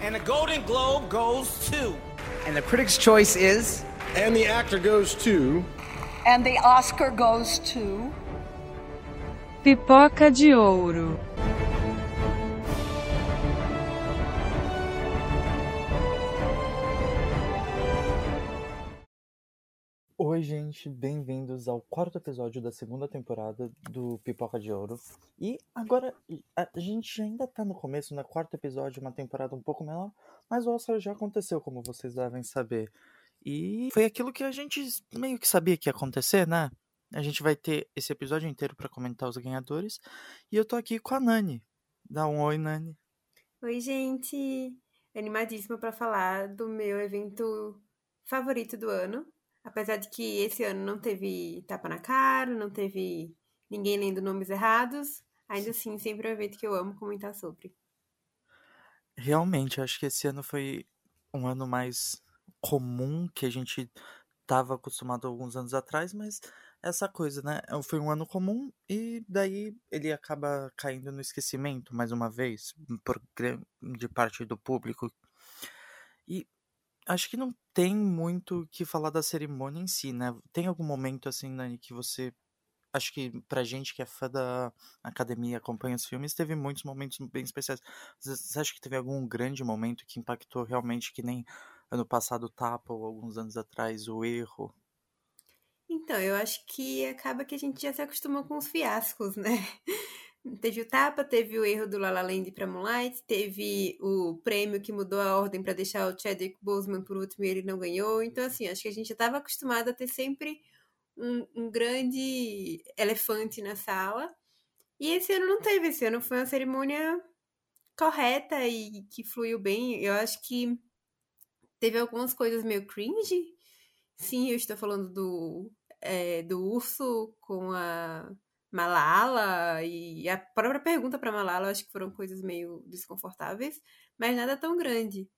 And the Golden Globe goes to. And the Critics' Choice is. And the actor goes to. And the Oscar goes to. Pipoca de Ouro. Oi, gente, bem-vindos ao quarto episódio da segunda temporada do Pipoca de Ouro. E agora, a gente ainda tá no começo, no quarto episódio, uma temporada um pouco menor, mas o Oscar já aconteceu, como vocês devem saber. E foi aquilo que a gente meio que sabia que ia acontecer, né? A gente vai ter esse episódio inteiro para comentar os ganhadores. E eu tô aqui com a Nani. Dá um oi, Nani. Oi, gente. Animadíssima para falar do meu evento favorito do ano, Apesar de que esse ano não teve tapa na cara, não teve ninguém lendo nomes errados, ainda assim sempre é um evento que eu amo comentar sobre. Realmente, acho que esse ano foi um ano mais comum que a gente estava acostumado alguns anos atrás, mas essa coisa, né? Foi um ano comum e daí ele acaba caindo no esquecimento mais uma vez por grande parte do público. E acho que não tem muito que falar da cerimônia em si, né? Tem algum momento, assim, Nani, que você. Acho que pra gente que é fã da academia, acompanha os filmes, teve muitos momentos bem especiais. Você acha que teve algum grande momento que impactou realmente, que nem ano passado o Tapa ou alguns anos atrás o Erro? Então, eu acho que acaba que a gente já se acostumou com os fiascos, né? Teve o tapa, teve o erro do La La Land para Moonlight, teve o prêmio que mudou a ordem para deixar o Chadwick Boseman por último e ele não ganhou. Então, assim, acho que a gente já estava acostumado a ter sempre um, um, grande elefante na sala. E esse ano não teve. Esse ano foi uma cerimônia correta e que fluiu bem. Eu acho que teve algumas coisas meio cringe. Sim, eu estou falando do, é, do urso com a Malala e a própria pergunta para Malala, acho que foram coisas meio desconfortáveis, mas nada tão grande.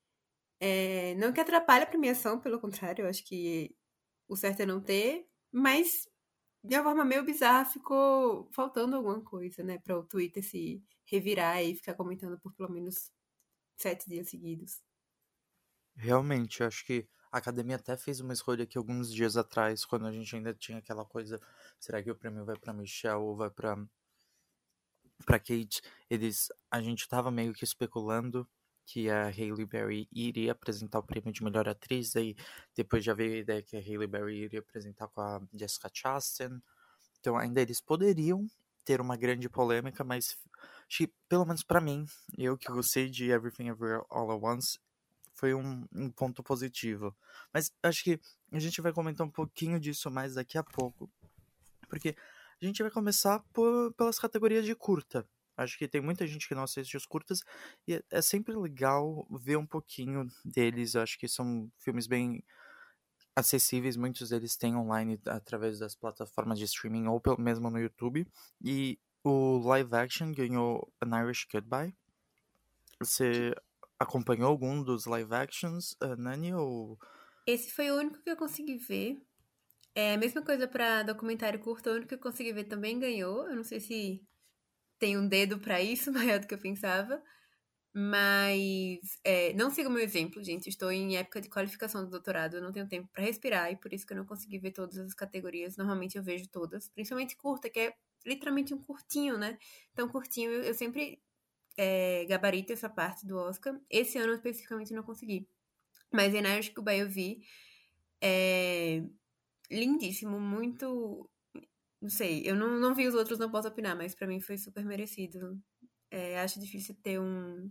É, não que atrapalhe a premiação, pelo contrário, eu acho que o certo é não ter, mas de uma forma meio bizarra ficou faltando alguma coisa, né, para o Twitter se revirar e ficar comentando por pelo menos sete dias seguidos. Realmente, acho que a academia até fez uma escolha aqui alguns dias atrás, quando a gente ainda tinha aquela coisa: será que o prêmio vai para Michelle ou vai para para Kate? Eles, a gente tava meio que especulando que a Hailey Berry iria apresentar o prêmio de melhor atriz, aí depois já veio a ideia que a Hailey Berry iria apresentar com a Jessica Chastain. Então ainda eles poderiam ter uma grande polêmica, mas pelo menos para mim, eu que gostei de Everything Everywhere All at Once, foi um, um, ponto positivo. Mas acho que a gente vai comentar um pouquinho disso mais daqui a pouco. Porque a gente vai começar por, pelas categorias de curta. Acho que tem muita gente que não assiste os curtas e é, é sempre legal ver um pouquinho deles. Acho que são filmes bem acessíveis, muitos deles têm online através das plataformas de streaming ou pelo mesmo no YouTube. E o live action ganhou An Irish Goodbye. Você acompanhou algum dos live actions, Nani, ou... Esse foi o único que eu consegui ver. É a mesma coisa para documentário curto, o único que eu consegui ver também ganhou. Eu não sei se tem um dedo para isso, maior do que eu pensava. Mas é, não siga o meu exemplo, gente. Estou em época de qualificação do doutorado, eu não tenho tempo para respirar e por isso que eu não consegui ver todas as categorias. Normalmente eu vejo todas, principalmente curta, que é literalmente um curtinho, né? Então, curtinho eu sempre é, gabarito essa parte do Oscar. Esse ano especificamente não consegui. Mas Irish Cuba eu vi. É lindíssimo, muito. Não sei, eu não, não vi os outros, não posso opinar, mas para mim foi super merecido. É, acho difícil ter um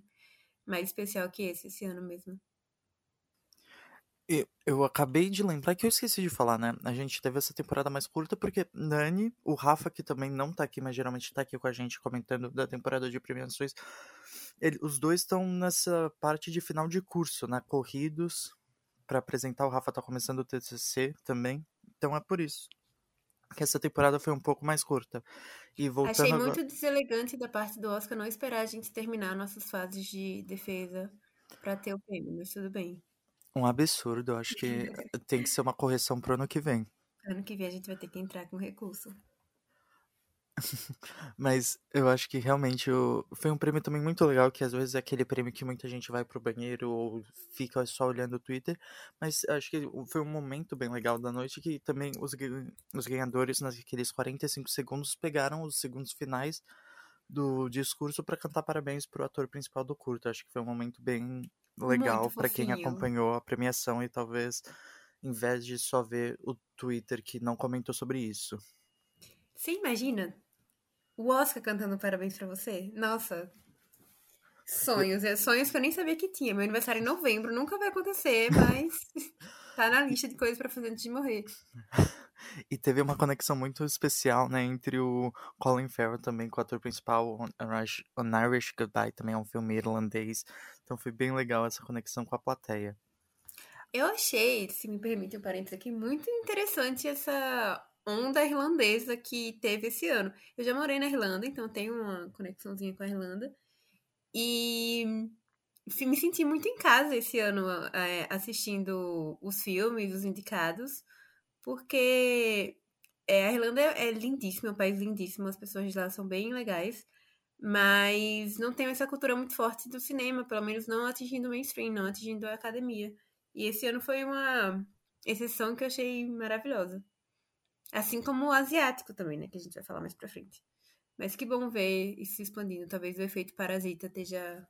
mais especial que esse, esse ano mesmo. Eu, acabei de lembrar que eu esqueci de falar, né? A gente teve essa temporada mais curta porque Nani, o Rafa, que também não tá aqui, mas geralmente tá aqui com a gente comentando da temporada de premiações, ele, os dois estão nessa parte de final de curso, né? Corridos para apresentar. O Rafa tá começando o TCC também, então é por isso que essa temporada foi um pouco mais curta. E voltando Achei agora... muito deselegante da parte do Oscar não esperar a gente terminar nossas fases de defesa para ter o prêmio, mas tudo bem. Um absurdo, eu acho que tem que ser uma correção pro ano que vem. Ano que vem a gente vai ter que entrar com recurso. Mas eu acho que realmente o... foi um prêmio também muito legal, que às vezes é aquele prêmio que muita gente vai pro banheiro ou fica só olhando o Twitter. Mas acho que foi um momento bem legal da noite que também os, os ganhadores, naqueles 45 segundos, pegaram os segundos finais do discurso para cantar parabéns pro ator principal do curto. Acho que foi um momento bem legal para quem acompanhou a premiação e talvez em vez de só ver o Twitter que não comentou sobre isso. Você imagina o Oscar cantando parabéns para você? Nossa. Sonhos, é sonhos que eu nem sabia que tinha. Meu aniversário é em novembro, nunca vai acontecer, mas tá na lista de coisas para fazer antes de morrer. E teve uma conexão muito especial, né, entre o Colin Farrell também com o ator principal, On Irish, On Irish Goodbye, também é um filme irlandês. Então foi bem legal essa conexão com a plateia. Eu achei, se me permite um parênteses aqui, muito interessante essa onda irlandesa que teve esse ano. Eu já morei na Irlanda, então tenho uma conexãozinha com a Irlanda. E me senti muito em casa esse ano é, assistindo os filmes, os indicados, porque é, a Irlanda é, é lindíssima, é um país lindíssimo, as pessoas lá são bem legais, mas não tem essa cultura muito forte do cinema, pelo menos não atingindo o mainstream, não atingindo a academia. E esse ano foi uma exceção que eu achei maravilhosa. Assim como o asiático também, né? Que a gente vai falar mais pra frente. Mas que bom ver isso se expandindo. Talvez o efeito parasita esteja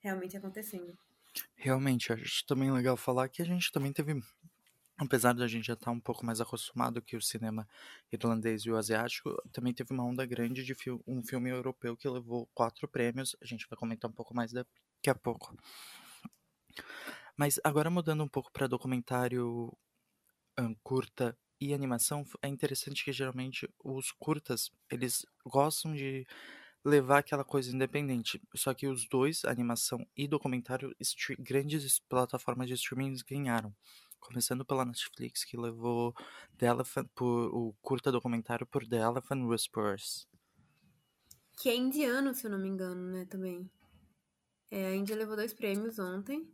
realmente acontecendo. Realmente, acho também legal falar que a gente também teve. Apesar da gente já estar tá um pouco mais acostumado que o cinema irlandês e o asiático, também teve uma onda grande de um filme europeu que levou quatro prêmios. A gente vai comentar um pouco mais daqui a pouco. Mas agora mudando um pouco para documentário um, curta e animação, é interessante que geralmente os curtas, eles gostam de levar aquela coisa independente. Só que os dois, animação e documentário, grandes plataformas de streaming ganharam. Começando pela Netflix, que levou The Elephant por, o curta documentário por The Elephant Whispers. Que é indiano, se eu não me engano, né, também. É, a Índia levou dois prêmios ontem,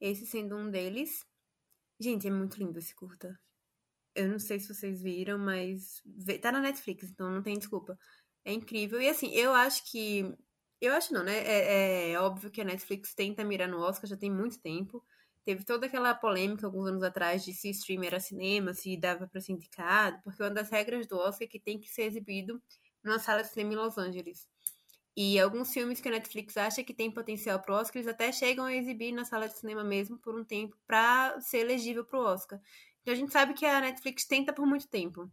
esse sendo um deles. Gente, é muito lindo esse curta. Eu não sei se vocês viram, mas tá na Netflix, então não tem desculpa. É incrível. E assim, eu acho que. Eu acho não, né? É, é óbvio que a Netflix tenta mirar no Oscar já tem muito tempo. Teve toda aquela polêmica alguns anos atrás de se stream era cinema, se dava para ser indicado, porque uma das regras do Oscar é que tem que ser exibido numa sala de cinema em Los Angeles. E alguns filmes que a Netflix acha que tem potencial pro Oscar, eles até chegam a exibir na sala de cinema mesmo por um tempo para ser elegível pro Oscar. Então a gente sabe que a Netflix tenta por muito tempo.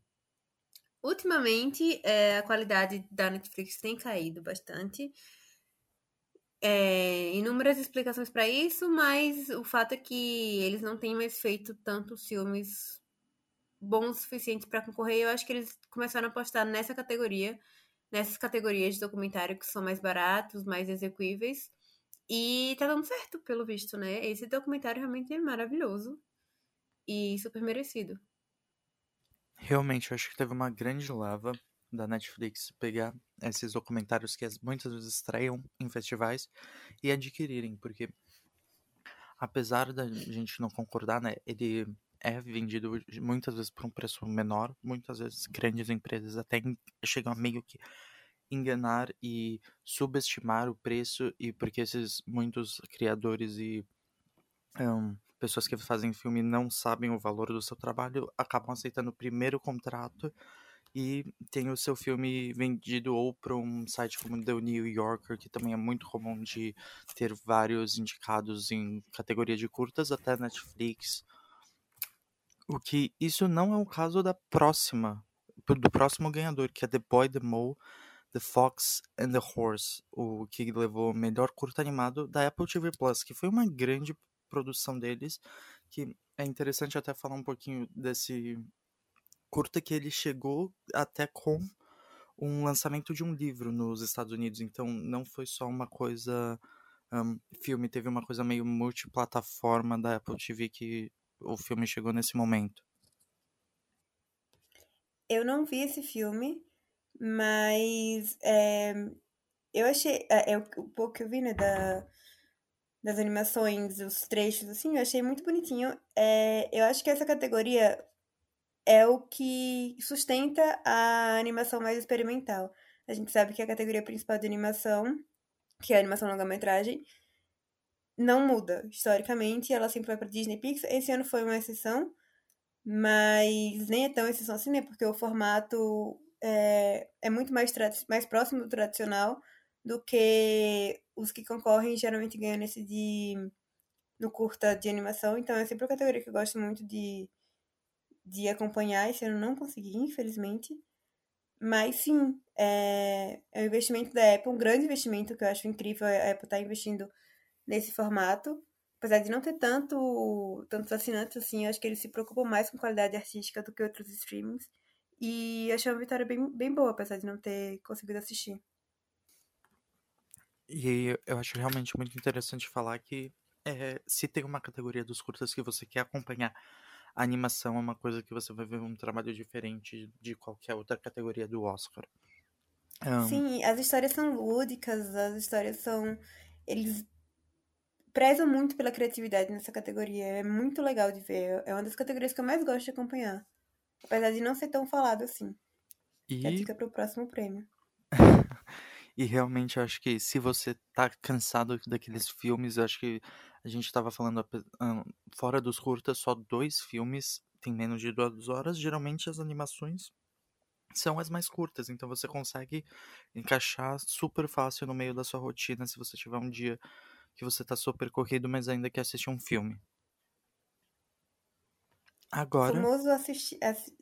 Ultimamente, é, a qualidade da Netflix tem caído bastante. É, inúmeras explicações para isso, mas o fato é que eles não têm mais feito tantos filmes bons o suficiente para concorrer. Eu acho que eles começaram a apostar nessa categoria, nessas categorias de documentário que são mais baratos, mais execuíveis. E tá dando certo, pelo visto, né? Esse documentário realmente é maravilhoso e super merecido. Realmente, eu acho que teve uma grande lava da Netflix pegar esses documentários que muitas vezes estreiam em festivais e adquirirem, porque apesar da gente não concordar, né, ele é vendido muitas vezes por um preço menor, muitas vezes grandes empresas até chegam a meio que enganar e subestimar o preço e porque esses muitos criadores e um, pessoas que fazem filme não sabem o valor do seu trabalho, acabam aceitando o primeiro contrato e tem o seu filme vendido ou para um site como The New Yorker, que também é muito comum de ter vários indicados em categoria de curtas, até Netflix. O que isso não é o caso da próxima, do próximo ganhador, que é The Boy, The Mole, The Fox and the Horse, o que levou o melhor curta animado da Apple TV Plus, que foi uma grande produção deles, que é interessante até falar um pouquinho desse curta que ele chegou até com um lançamento de um livro nos Estados Unidos, então não foi só uma coisa um, filme, teve uma coisa meio multiplataforma da Apple TV que o filme chegou nesse momento. Eu não vi esse filme, mas é, eu achei. É, o pouco que eu vi, né, da, das animações, os trechos, assim, eu achei muito bonitinho. É, eu acho que essa categoria é o que sustenta a animação mais experimental. A gente sabe que a categoria principal de animação, que é a animação longa-metragem, não muda. Historicamente, ela sempre vai para Disney Pixar. Esse ano foi uma exceção, mas nem é tão exceção assim, né? Porque o formato é, é muito mais, mais próximo do tradicional do que os que concorrem geralmente ganham nesse de no curta de animação. Então é sempre uma categoria que eu gosto muito de, de acompanhar. Esse ano não consegui, infelizmente. Mas sim, é, é um investimento da Apple, um grande investimento que eu acho incrível a Apple estar tá investindo nesse formato. Apesar de não ter tanto, tantos assinantes, assim, eu acho que eles se preocupam mais com qualidade artística do que outros streamings. E achei uma vitória bem, bem boa, apesar de não ter conseguido assistir. E eu acho realmente muito interessante falar que é, se tem uma categoria dos curtas que você quer acompanhar, a animação é uma coisa que você vai ver um trabalho diferente de qualquer outra categoria do Oscar. Um... Sim, as histórias são lúdicas, as histórias são. Eles prezam muito pela criatividade nessa categoria. É muito legal de ver. É uma das categorias que eu mais gosto de acompanhar. Apesar de não ser tão falado assim. E... Já fica pro próximo prêmio. e realmente eu acho que se você tá cansado daqueles filmes, eu acho que a gente tava falando fora dos curtas, só dois filmes tem menos de duas horas. Geralmente as animações são as mais curtas, então você consegue encaixar super fácil no meio da sua rotina se você tiver um dia que você tá super corrido, mas ainda quer assistir um filme. Agora. Famoso assisti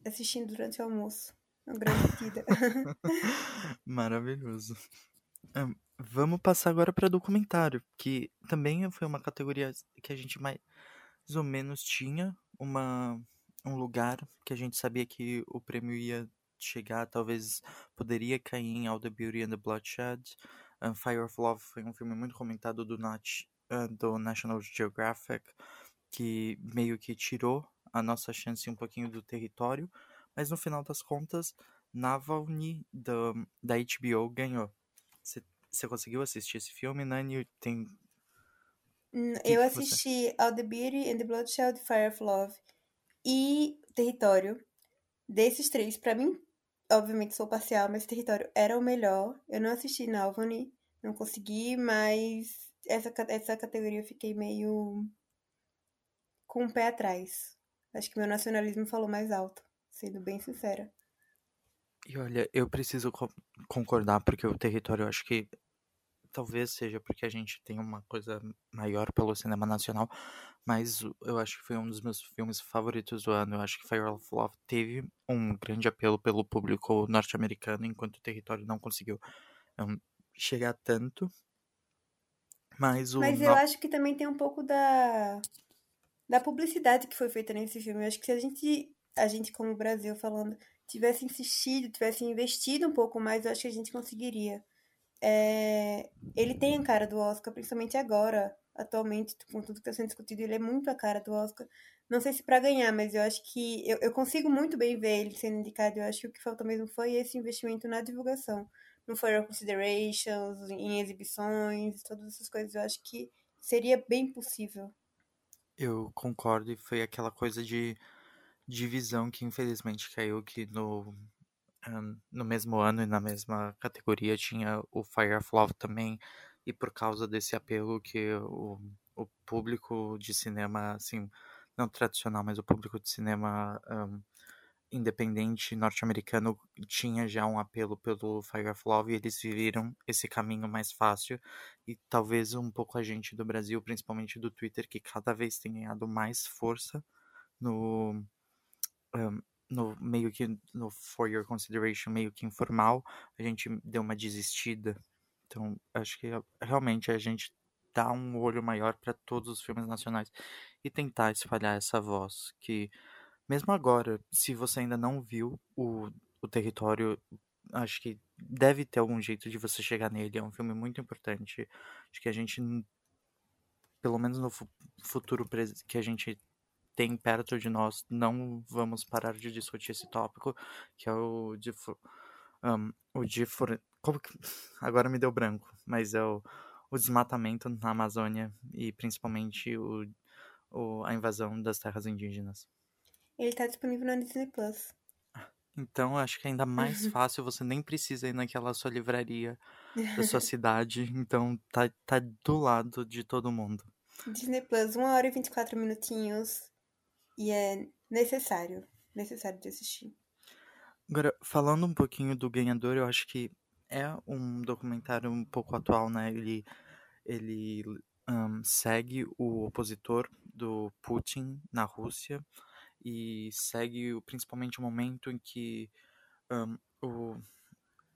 assistindo durante o almoço. Maravilhoso. Vamos passar agora para documentário, que também foi uma categoria que a gente mais ou menos tinha uma, um lugar que a gente sabia que o prêmio ia chegar, talvez poderia cair em All the Beauty and the Bloodshed. Um, Fire of Love foi um filme muito comentado do, Nat, uh, do National Geographic, que meio que tirou a nossa chance um pouquinho do território, mas no final das contas, Navalny da, da HBO ganhou. Você conseguiu assistir esse filme, Nani? Tem. Eu que assisti você... All the Beauty and the Bloodshed Fire of Love e Território. Desses três, para mim, obviamente sou parcial, mas Território era o melhor. Eu não assisti Navalny, não consegui, mas essa, essa categoria eu fiquei meio com o pé atrás. Acho que meu nacionalismo falou mais alto, sendo bem sincera. E olha, eu preciso co concordar, porque o território, eu acho que talvez seja porque a gente tem uma coisa maior pelo cinema nacional, mas eu acho que foi um dos meus filmes favoritos do ano. Eu acho que Fire of Love teve um grande apelo pelo público norte-americano, enquanto o território não conseguiu um, chegar tanto. Mas o. Mas eu no... acho que também tem um pouco da da publicidade que foi feita nesse filme. Eu acho que se a gente, a gente como Brasil falando, tivesse insistido, tivesse investido um pouco mais, eu acho que a gente conseguiria. É, ele tem a cara do Oscar, principalmente agora, atualmente, com tudo que está sendo discutido, ele é muito a cara do Oscar. Não sei se para ganhar, mas eu acho que eu, eu consigo muito bem ver ele sendo indicado. Eu acho que o que faltou mesmo foi esse investimento na divulgação, no For Considerations, em exibições, todas essas coisas. Eu acho que seria bem possível. Eu concordo, e foi aquela coisa de divisão que infelizmente caiu, que no, um, no mesmo ano e na mesma categoria tinha o Fire of Love também, e por causa desse apelo que o, o público de cinema, assim, não tradicional, mas o público de cinema um, independente norte-americano tinha já um apelo pelo Fire of Love e eles viram esse caminho mais fácil. E talvez um pouco a gente do Brasil, principalmente do Twitter, que cada vez tem ganhado mais força no, um, no meio que no For Your Consideration meio que informal, a gente deu uma desistida. Então, acho que realmente a gente dá um olho maior para todos os filmes nacionais e tentar espalhar essa voz que mesmo agora, se você ainda não viu o, o território, acho que deve ter algum jeito de você chegar nele. É um filme muito importante. Acho que a gente, pelo menos no futuro que a gente tem perto de nós, não vamos parar de discutir esse tópico, que é o de, um, o de como que, agora me deu branco, mas é o, o desmatamento na Amazônia e principalmente o, o, a invasão das terras indígenas. Ele tá disponível na Disney Plus. Então, acho que é ainda mais fácil, você nem precisa ir naquela sua livraria da sua cidade. Então, tá, tá do lado de todo mundo. Disney Plus, 1 hora e 24 minutinhos. E é necessário. Necessário de assistir. Agora, falando um pouquinho do ganhador, eu acho que é um documentário um pouco atual, né? Ele, ele um, segue o opositor do Putin na Rússia e segue principalmente o momento em que um, o,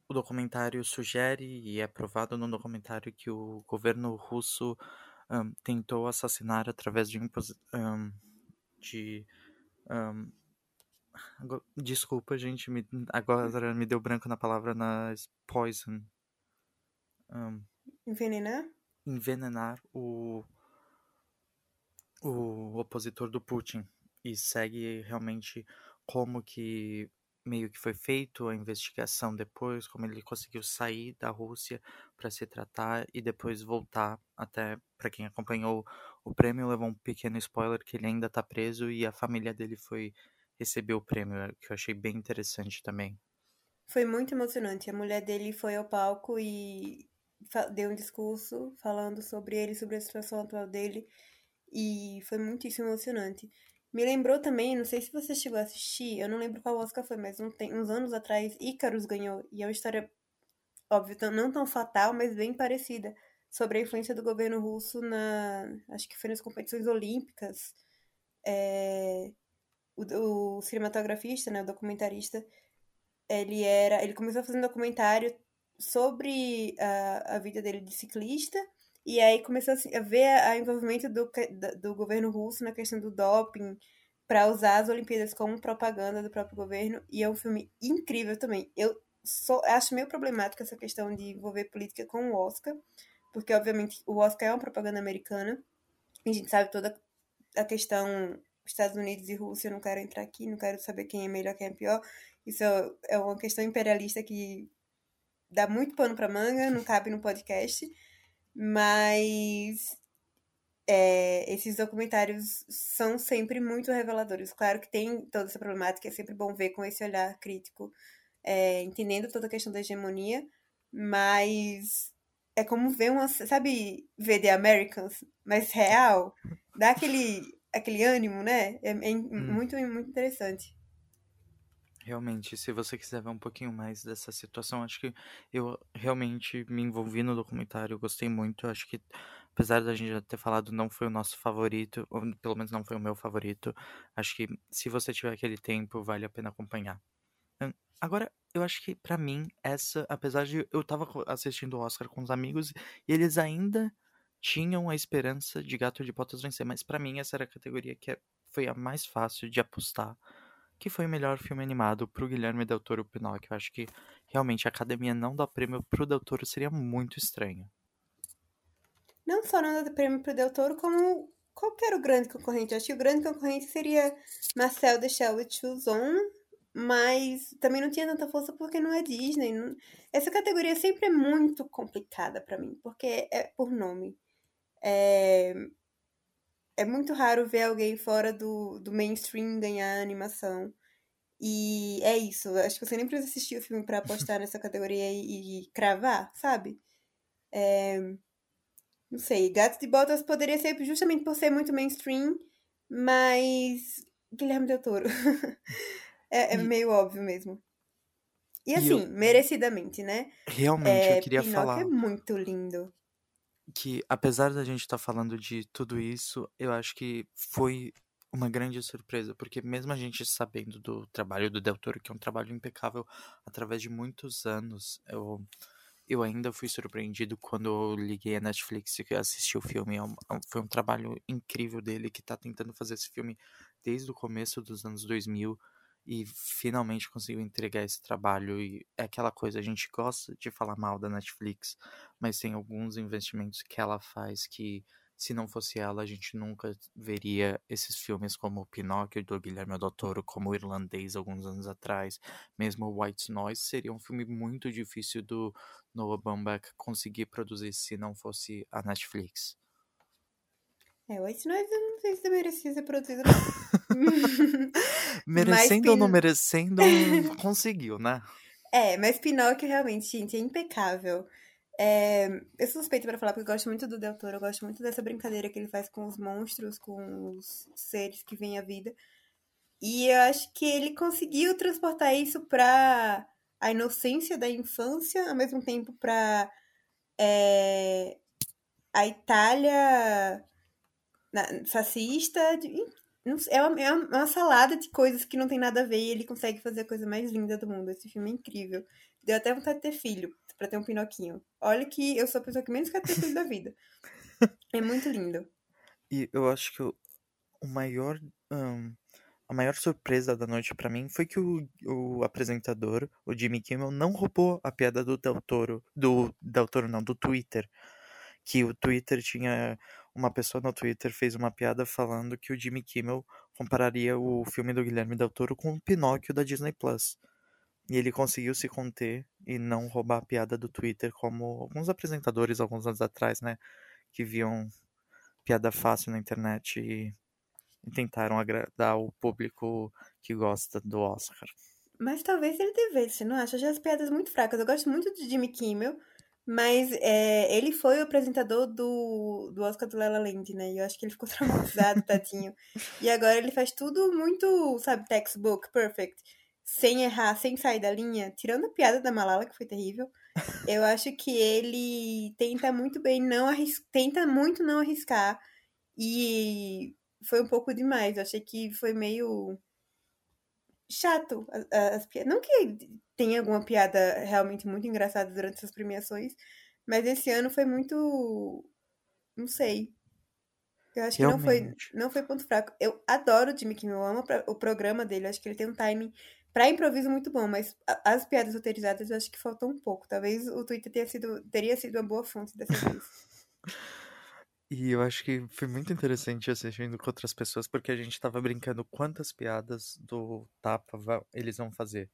o documentário sugere e é provado no documentário que o governo russo um, tentou assassinar através de, um, de desculpa gente me, agora me deu branco na palavra na poison. Envenenar? Envenenar o o opositor do Putin. E segue realmente como que meio que foi feito a investigação depois, como ele conseguiu sair da Rússia para se tratar e depois voltar até para quem acompanhou o prêmio levou um pequeno spoiler que ele ainda está preso e a família dele foi receber o prêmio, é, que eu achei bem interessante também. Foi muito emocionante. A mulher dele foi ao palco e deu um discurso falando sobre ele, sobre a situação atual dele e foi muitíssimo emocionante. Me lembrou também, não sei se você chegou a assistir, eu não lembro qual Oscar foi, mas um, tem, uns anos atrás, Icarus ganhou. E é uma história, óbvio, não tão fatal, mas bem parecida. Sobre a influência do governo russo na. Acho que foi nas competições olímpicas. É, o, o cinematografista, né, o documentarista, ele era. Ele começou a fazer um documentário sobre a, a vida dele de ciclista e aí começou a ver o envolvimento do, do governo russo na questão do doping para usar as Olimpíadas como propaganda do próprio governo. E é um filme incrível também. Eu sou, acho meio problemático essa questão de envolver política com o Oscar, porque obviamente o Oscar é uma propaganda americana. E a gente sabe toda a questão Estados Unidos e Rússia. Eu não quero entrar aqui, não quero saber quem é melhor, quem é pior. Isso é uma questão imperialista que dá muito pano para manga, não cabe no podcast. Mas é, esses documentários são sempre muito reveladores. Claro que tem toda essa problemática, é sempre bom ver com esse olhar crítico, é, entendendo toda a questão da hegemonia, mas é como ver uma, sabe, ver The Americans, mas real, dá aquele, aquele ânimo, né? É, é hum. muito, muito interessante. Realmente, se você quiser ver um pouquinho mais dessa situação, acho que eu realmente me envolvi no documentário, gostei muito. Acho que, apesar da gente já ter falado, não foi o nosso favorito, ou pelo menos não foi o meu favorito. Acho que se você tiver aquele tempo, vale a pena acompanhar. Hum, agora, eu acho que para mim, essa, apesar de eu tava assistindo o Oscar com os amigos e eles ainda tinham a esperança de Gato de Botas vencer, mas para mim essa era a categoria que é, foi a mais fácil de apostar que foi o melhor filme animado pro Guilherme Del Toro Pinóquio. Eu acho que realmente a academia não dá prêmio pro Del Toro seria muito estranho. Não só não dá prêmio pro Del Toro, como qualquer o grande concorrente. Eu acho que o grande concorrente seria Marcel The Shell with Shoes On, mas também não tinha tanta força porque não é Disney. Não... Essa categoria sempre é muito complicada para mim, porque é por nome. É é muito raro ver alguém fora do, do mainstream ganhar animação. E é isso. Acho que você nem precisa assistir o filme para apostar nessa categoria e, e cravar, sabe? É... Não sei. Gatos de Botas poderia ser justamente por ser muito mainstream, mas. Guilherme Del Toro. é, é e... meio óbvio mesmo. E assim, eu... merecidamente, né? Realmente, é, eu queria Pinóquio falar. é muito lindo que apesar da gente estar tá falando de tudo isso, eu acho que foi uma grande surpresa, porque mesmo a gente sabendo do trabalho do Del Toro, que é um trabalho impecável através de muitos anos, eu, eu ainda fui surpreendido quando eu liguei a Netflix e assisti o filme. É um, é foi um trabalho incrível dele que está tentando fazer esse filme desde o começo dos anos 2000 e finalmente conseguiu entregar esse trabalho. E é aquela coisa, a gente gosta de falar mal da Netflix, mas tem alguns investimentos que ela faz que, se não fosse ela, a gente nunca veria esses filmes como Pinóquio do Guilherme Del Toro, como o Irlandês alguns anos atrás, mesmo White Noise, seria um filme muito difícil do Noah Baumbach conseguir produzir se não fosse a Netflix. É, o White Noise eu não sei se merecia ser produzido. Merecendo ou não Pin- merecendo, conseguiu, né? É, mas Pinóquio realmente, gente, é impecável. É, eu sou suspeita pra falar porque eu gosto muito do Del Toro, eu gosto muito dessa brincadeira que ele faz com os monstros, com os seres que vêm à vida. E eu acho que ele conseguiu transportar isso pra a inocência da infância, ao mesmo tempo pra é, a Itália fascista. de- sei, É uma, é uma salada de coisas que não tem nada a ver e ele consegue fazer a coisa mais linda do mundo. Esse filme é incrível. Deu até vontade de ter filho, pra ter um Pinoquinho. Olha que eu sou a pessoa que menos quer ter filho da vida. É muito lindo. E eu acho que o, o maior. ahn, a maior surpresa da noite pra mim foi que o, o apresentador, o Jimmy Kimmel, não roubou a piada do Del Toro. Do Del Toro, não, do Twitter. Que o Twitter tinha. Uma pessoa no Twitter fez uma piada falando que o Jimmy Kimmel compararia o filme do Guilherme Del Toro com o Pinóquio da Disney Plus. E ele conseguiu se conter e não roubar a piada do Twitter, como alguns apresentadores alguns anos atrás, né? Que viam piada fácil na internet e, e tentaram agradar o público que gosta do Oscar. Mas talvez ele devesse, não acha? Eu já as piadas muito fracas. Eu gosto muito de Jimmy Kimmel, mas é, ele foi o apresentador do, do Oscar do La La Land, né? E eu acho que ele ficou traumatizado, tadinho. E agora ele faz tudo muito, sabe, textbook, perfect. Sem errar, sem sair da linha. Tirando a piada da Malala, que foi terrível. Eu acho que ele tenta muito bem não arris... tenta muito não arriscar. E foi um pouco demais. Eu achei que foi meio chato as piadas. Não que tenha alguma piada realmente muito engraçada durante essas premiações, mas esse ano foi muito. Não sei. Eu acho que não foi, não foi ponto fraco. Eu adoro o Jimmy Kimmel, eu amo o programa dele. Eu acho que ele tem um timing pra improviso muito bom, mas as piadas roteirizadas eu acho que faltam um pouco. Talvez o Twitter tenha sido, teria sido uma boa fonte dessa vez. E eu acho que foi muito interessante assistindo com outras pessoas, porque a gente tava brincando quantas piadas do Tapa eles vão fazer.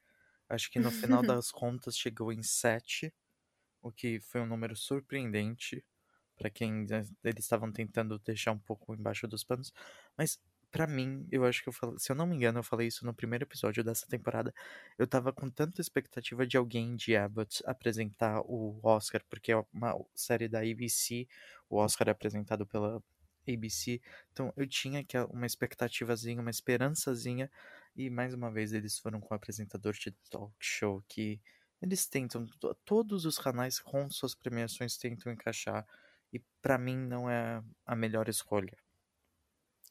Acho que no final das contas chegou em sete, o que foi um número surpreendente pra quem né, eles estavam tentando deixar um pouco embaixo dos panos. Mas pra mim, eu acho que eu falei, se eu não me engano, eu falei isso no primeiro episódio dessa temporada. Eu tava com tanta expectativa de alguém de Abbott apresentar o Oscar, porque é uma série da ABC, o Oscar é apresentado pela ABC. Então eu tinha que uma expectativazinha, uma esperançazinha. E mais uma vez eles foram com o apresentador de talk show que eles tentam, to- todos os canais com suas premiações tentam encaixar. E pra mim não é a melhor escolha.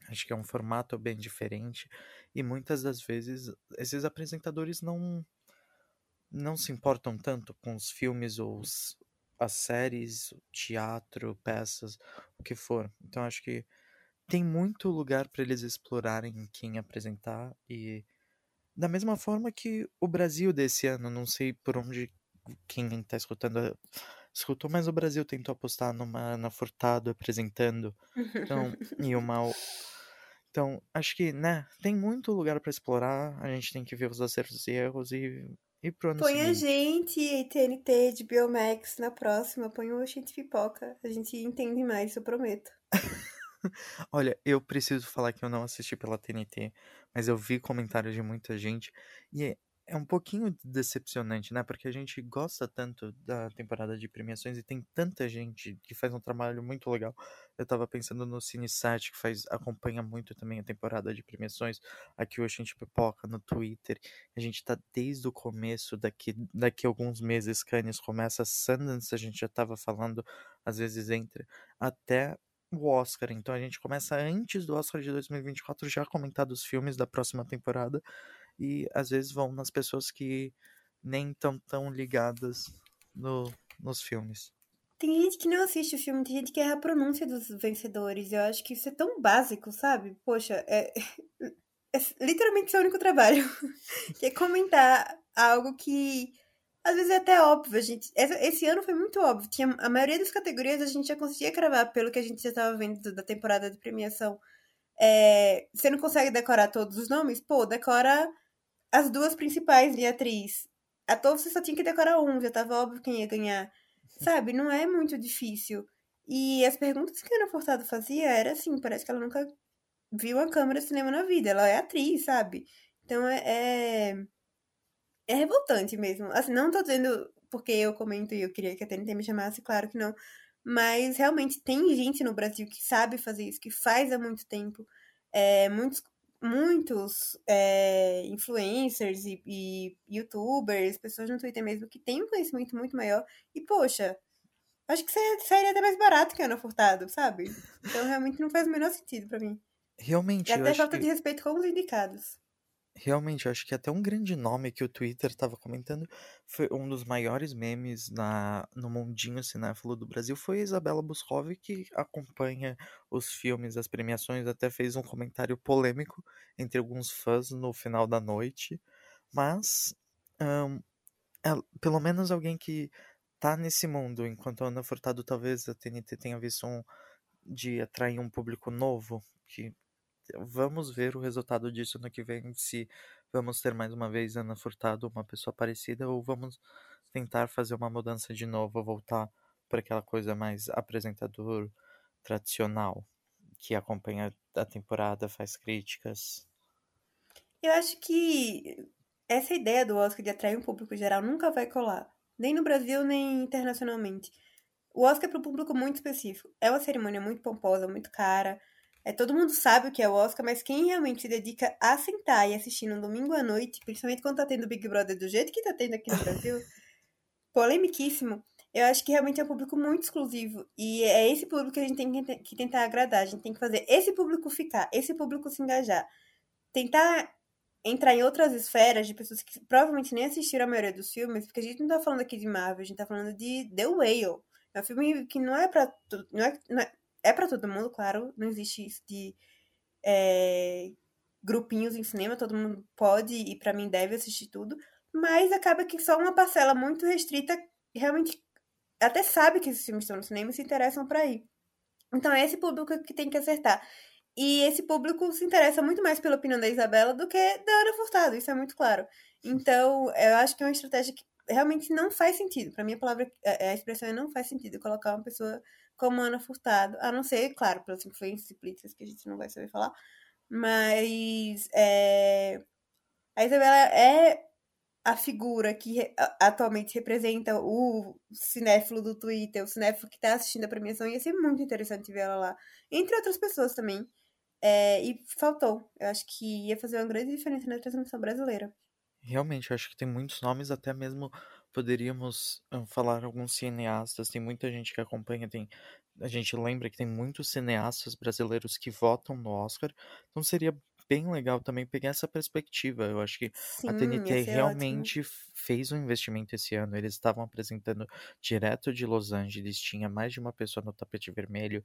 Acho que é um formato bem diferente. E muitas das vezes esses apresentadores não não se importam tanto com os filmes ou os- as séries, teatro, peças, o que for. Então acho que tem muito lugar para eles explorarem quem apresentar e da mesma forma que o Brasil desse ano, não sei por onde quem tá escutando escutou, mas o Brasil tentou apostar numa Ana Furtado apresentando, então, e uma o- então, acho que, né, tem muito lugar para explorar, a gente tem que ver os acertos e erros e e pro Põe a gente, TNT, de Biomax, na próxima. Põe o Oxente Pipoca. A gente entende mais, eu prometo. Olha, eu preciso falar que eu não assisti pela TNT, mas eu vi comentários de muita gente e é, é um pouquinho decepcionante, né? Porque a gente gosta tanto da temporada de premiações e tem tanta gente que faz um trabalho muito legal. Eu tava pensando no Cine7, que faz, acompanha muito também a temporada de premiações, aqui o Gente Pipoca no Twitter. A gente tá desde o começo, daqui, daqui a alguns meses, Cannes começa, Sundance, a gente já tava falando, às vezes entra, até o Oscar. Então a gente começa antes do Oscar de 2024 já a comentar dos filmes da próxima temporada e às vezes vão nas pessoas que nem tão tão ligadas no, nos filmes. Tem gente que não assiste o filme, tem gente que erra a pronúncia dos vencedores. Eu acho que isso é tão básico, sabe? Poxa, é, é literalmente seu único trabalho. que é comentar algo que às vezes é até óbvio. A gente, esse ano foi muito óbvio. Tinha, a maioria das categorias a gente já conseguia cravar pelo que a gente já estava vendo da temporada de premiação. É, você não consegue decorar todos os nomes? Pô, decora as duas principais de atriz. Ator você só tinha que decorar um, já tava óbvio quem ia ganhar. Sabe, não é muito difícil. E as perguntas que a Ana Furtado fazia era assim, parece que ela nunca viu uma câmera de cinema na vida. Ela é atriz, sabe? Então é, é, é revoltante mesmo. Assim, não tô dizendo porque eu comento e eu queria que a TNT me chamasse, claro que não. Mas realmente tem gente no Brasil que sabe fazer isso, que faz há muito tempo. É, muitos muitos é, influencers e, e, youtubers, pessoas no Twitter mesmo, que têm um conhecimento muito maior. E, poxa, acho que sairia até mais barato que Ana Furtado, sabe? Então realmente não faz o menor sentido para mim. Realmente. E até falta que... de respeito com os indicados. Realmente, acho que até um grande nome que o Twitter estava comentando foi um dos maiores memes na, no mundinho cinéfilo do Brasil foi a Isabela Boscov, que acompanha os filmes, as premiações, até fez um comentário polêmico entre alguns fãs no final da noite. Mas, um, é, pelo menos alguém que tá nesse mundo, enquanto a Ana Furtado talvez a TNT tenha visto um de atrair um público novo, que vamos ver o resultado disso no que vem, se vamos ter mais uma vez Ana Furtado, uma pessoa parecida, ou vamos tentar fazer uma mudança de novo, voltar para aquela coisa mais apresentador, tradicional, que acompanha a temporada, faz críticas. Eu acho que essa ideia do Oscar de atrair um público geral nunca vai colar, nem no Brasil, nem internacionalmente. O Oscar é para um público muito específico. É uma cerimônia muito pomposa, muito cara, é, todo mundo sabe o que é o Oscar, mas quem realmente se dedica a sentar e assistir no domingo à noite, principalmente quando tá tendo Big Brother do jeito que tá tendo aqui no Brasil, polemiquíssimo, eu acho que realmente é um público muito exclusivo. E é esse público que a gente tem que tentar agradar. A gente tem que fazer esse público ficar, esse público se engajar. Tentar entrar em outras esferas de pessoas que provavelmente nem assistiram a maioria dos filmes, porque a gente não tá falando aqui de Marvel, a gente tá falando de The Whale. É um filme que não é pra. Não é, não é, é para todo mundo, claro. Não existe isso de é, grupinhos em cinema, todo mundo pode e para mim deve assistir tudo. Mas acaba que só uma parcela muito restrita realmente até sabe que esses filmes estão no cinema e se interessam para ir. Então é esse público que tem que acertar. E esse público se interessa muito mais pela opinião da Isabela do que da Ana Furtado, isso é muito claro. Então, eu acho que é uma estratégia que realmente não faz sentido. Para mim, a palavra, a expressão é não faz sentido colocar uma pessoa como Ana Furtado, a não ser, claro, pelas influências políticas que a gente não vai saber falar, mas é, a Isabela é a figura que atualmente representa o cinéfilo do Twitter, o cinéfilo que está assistindo a premiação, ia ser muito interessante ver ela lá, entre outras pessoas também. É, e faltou. Eu acho que ia fazer uma grande diferença na transmissão brasileira. Realmente, eu acho que tem muitos nomes, até mesmo poderíamos falar alguns cineastas. Tem muita gente que acompanha, tem a gente lembra que tem muitos cineastas brasileiros que votam no Oscar, então seria bem legal também pegar essa perspectiva. Eu acho que Sim, a TNT realmente ótimo. fez um investimento esse ano. Eles estavam apresentando direto de Los Angeles, tinha mais de uma pessoa no tapete vermelho.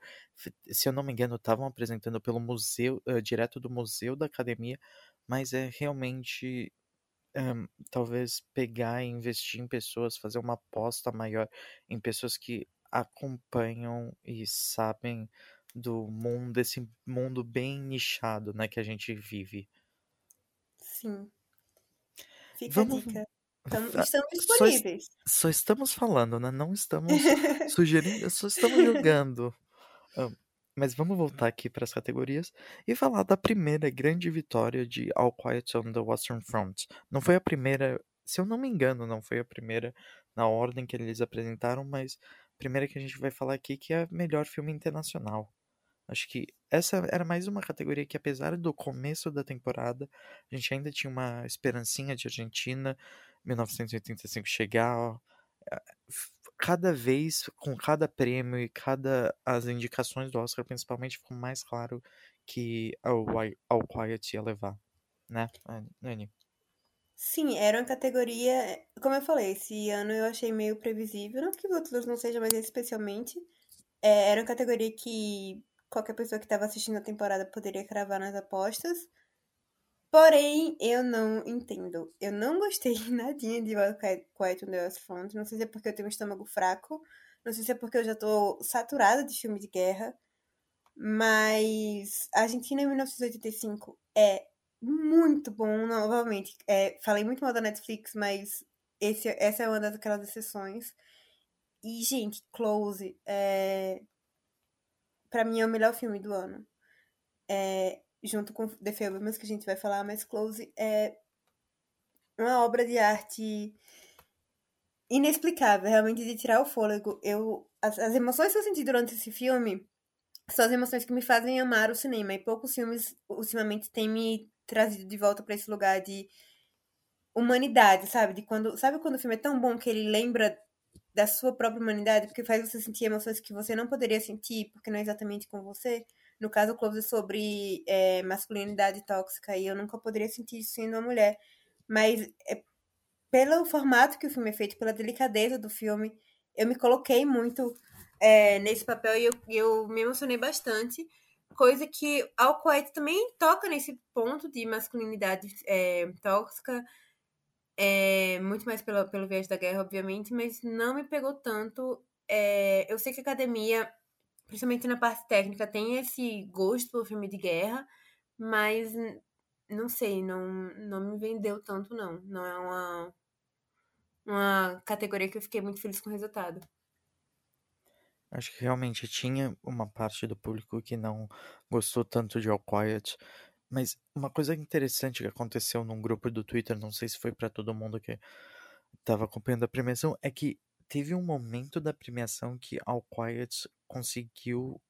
Se eu não me engano, estavam apresentando pelo museu, uh, direto do museu da academia, mas é realmente um, talvez pegar e investir em pessoas, fazer uma aposta maior em pessoas que acompanham e sabem do mundo, desse mundo bem nichado, né, que a gente vive. Sim. Fica Vamos... a dica. estamos disponíveis. Só, só, estamos falando, né? Não estamos sugerindo, só estamos jogando. Um, mas vamos voltar aqui para as categorias e falar da primeira grande vitória de All Quiet on the Western Front. Não foi a primeira, se eu não me engano, não foi a primeira na ordem que eles apresentaram, mas a primeira que a gente vai falar aqui que é melhor filme internacional. Acho que essa era mais uma categoria que, apesar do começo da temporada, a gente ainda tinha uma esperancinha de Argentina, 1985 chegar, ó, cada vez, com cada prêmio e cada as indicações do Oscar, principalmente, ficou mais claro que o Quiet ia levar, né, Nani? Sim, era uma categoria, como eu falei, esse ano eu achei meio previsível, não que os outros não sejam, mas especialmente, é, era uma categoria que qualquer pessoa que estava assistindo a temporada poderia cravar nas apostas, Porém, eu não entendo. Eu não gostei nadinha de Quiet on the West Front. Não sei se é porque eu tenho um estômago fraco. Não sei se é porque eu já tô saturada de filme de guerra. Mas Argentina em 1985 é muito bom, novamente. É, falei muito mal da Netflix, mas esse, essa é uma daquelas exceções. E, gente, Close é... Pra mim é o melhor filme do ano. É, junto com The Fablemans, que a gente vai falar, mas Close é uma obra de arte inexplicável, realmente de tirar o fôlego. Eu, as, as emoções que eu senti durante esse filme são as emoções que me fazem amar o cinema. E poucos filmes ultimamente têm me trazido de volta para esse lugar de humanidade, sabe? De quando, sabe quando o filme é tão bom que ele lembra da sua própria humanidade, porque faz você sentir emoções que você não poderia sentir, porque não é exatamente com você. No caso, o Close é sobre é, masculinidade tóxica, e eu nunca poderia sentir isso sendo uma mulher. Mas é, pelo formato que o filme é feito, pela delicadeza do filme, eu me coloquei muito é, nesse papel e eu, eu me emocionei bastante. Coisa que All Quiet também toca nesse ponto de masculinidade é, tóxica, é, muito mais pelo, pelo viés da guerra, obviamente, mas não me pegou tanto. É, eu sei que a academia, principalmente na parte técnica, tem esse gosto pelo filme de guerra, mas não sei, não, não me vendeu tanto, não. Não é uma, uma categoria que eu fiquei muito feliz com o resultado. Acho que realmente tinha uma parte do público que não gostou tanto de All Quiet. Mas uma coisa interessante que aconteceu num grupo do Twitter, não sei se foi para todo mundo que estava acompanhando a premiação, é que teve um momento da premiação que All Quiet conseguiu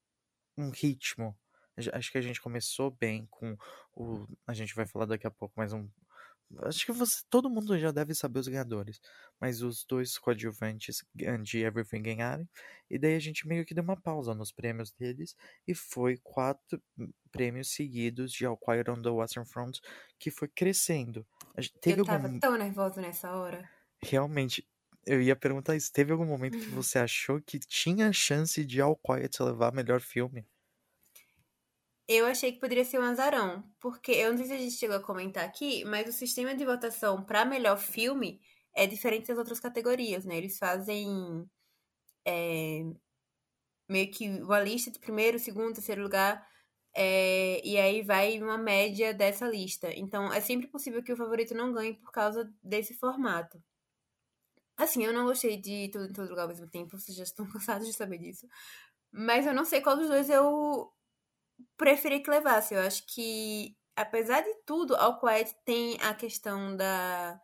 um ritmo. Acho que a gente começou bem com o. A gente vai falar daqui a pouco, mas um Acho que você, todo mundo já deve saber os ganhadores. Mas os dois coadjuvantes de Everything ganharam. E daí a gente meio que deu uma pausa nos prêmios deles. E foi quatro prêmios seguidos de All Quiet on the Western Front que foi crescendo. Teve eu tava algum... tão nervoso nessa hora. Realmente, eu ia perguntar isso. Teve algum momento que você achou que tinha chance de All Quiet levar melhor filme? Eu achei que poderia ser um azarão, porque eu não sei se a gente chegou a comentar aqui, mas o sistema de votação para melhor filme é diferente das outras categorias, né? Eles fazem é, meio que uma lista de primeiro, segundo, terceiro lugar, é, e aí vai uma média dessa lista. Então é sempre possível que o favorito não ganhe por causa desse formato. Assim, eu não gostei de tudo em todo lugar ao mesmo tempo, vocês já estão cansados de saber disso. Mas eu não sei qual dos dois eu preferi que levasse. Eu acho que, apesar de tudo, All Quiet tem a questão da,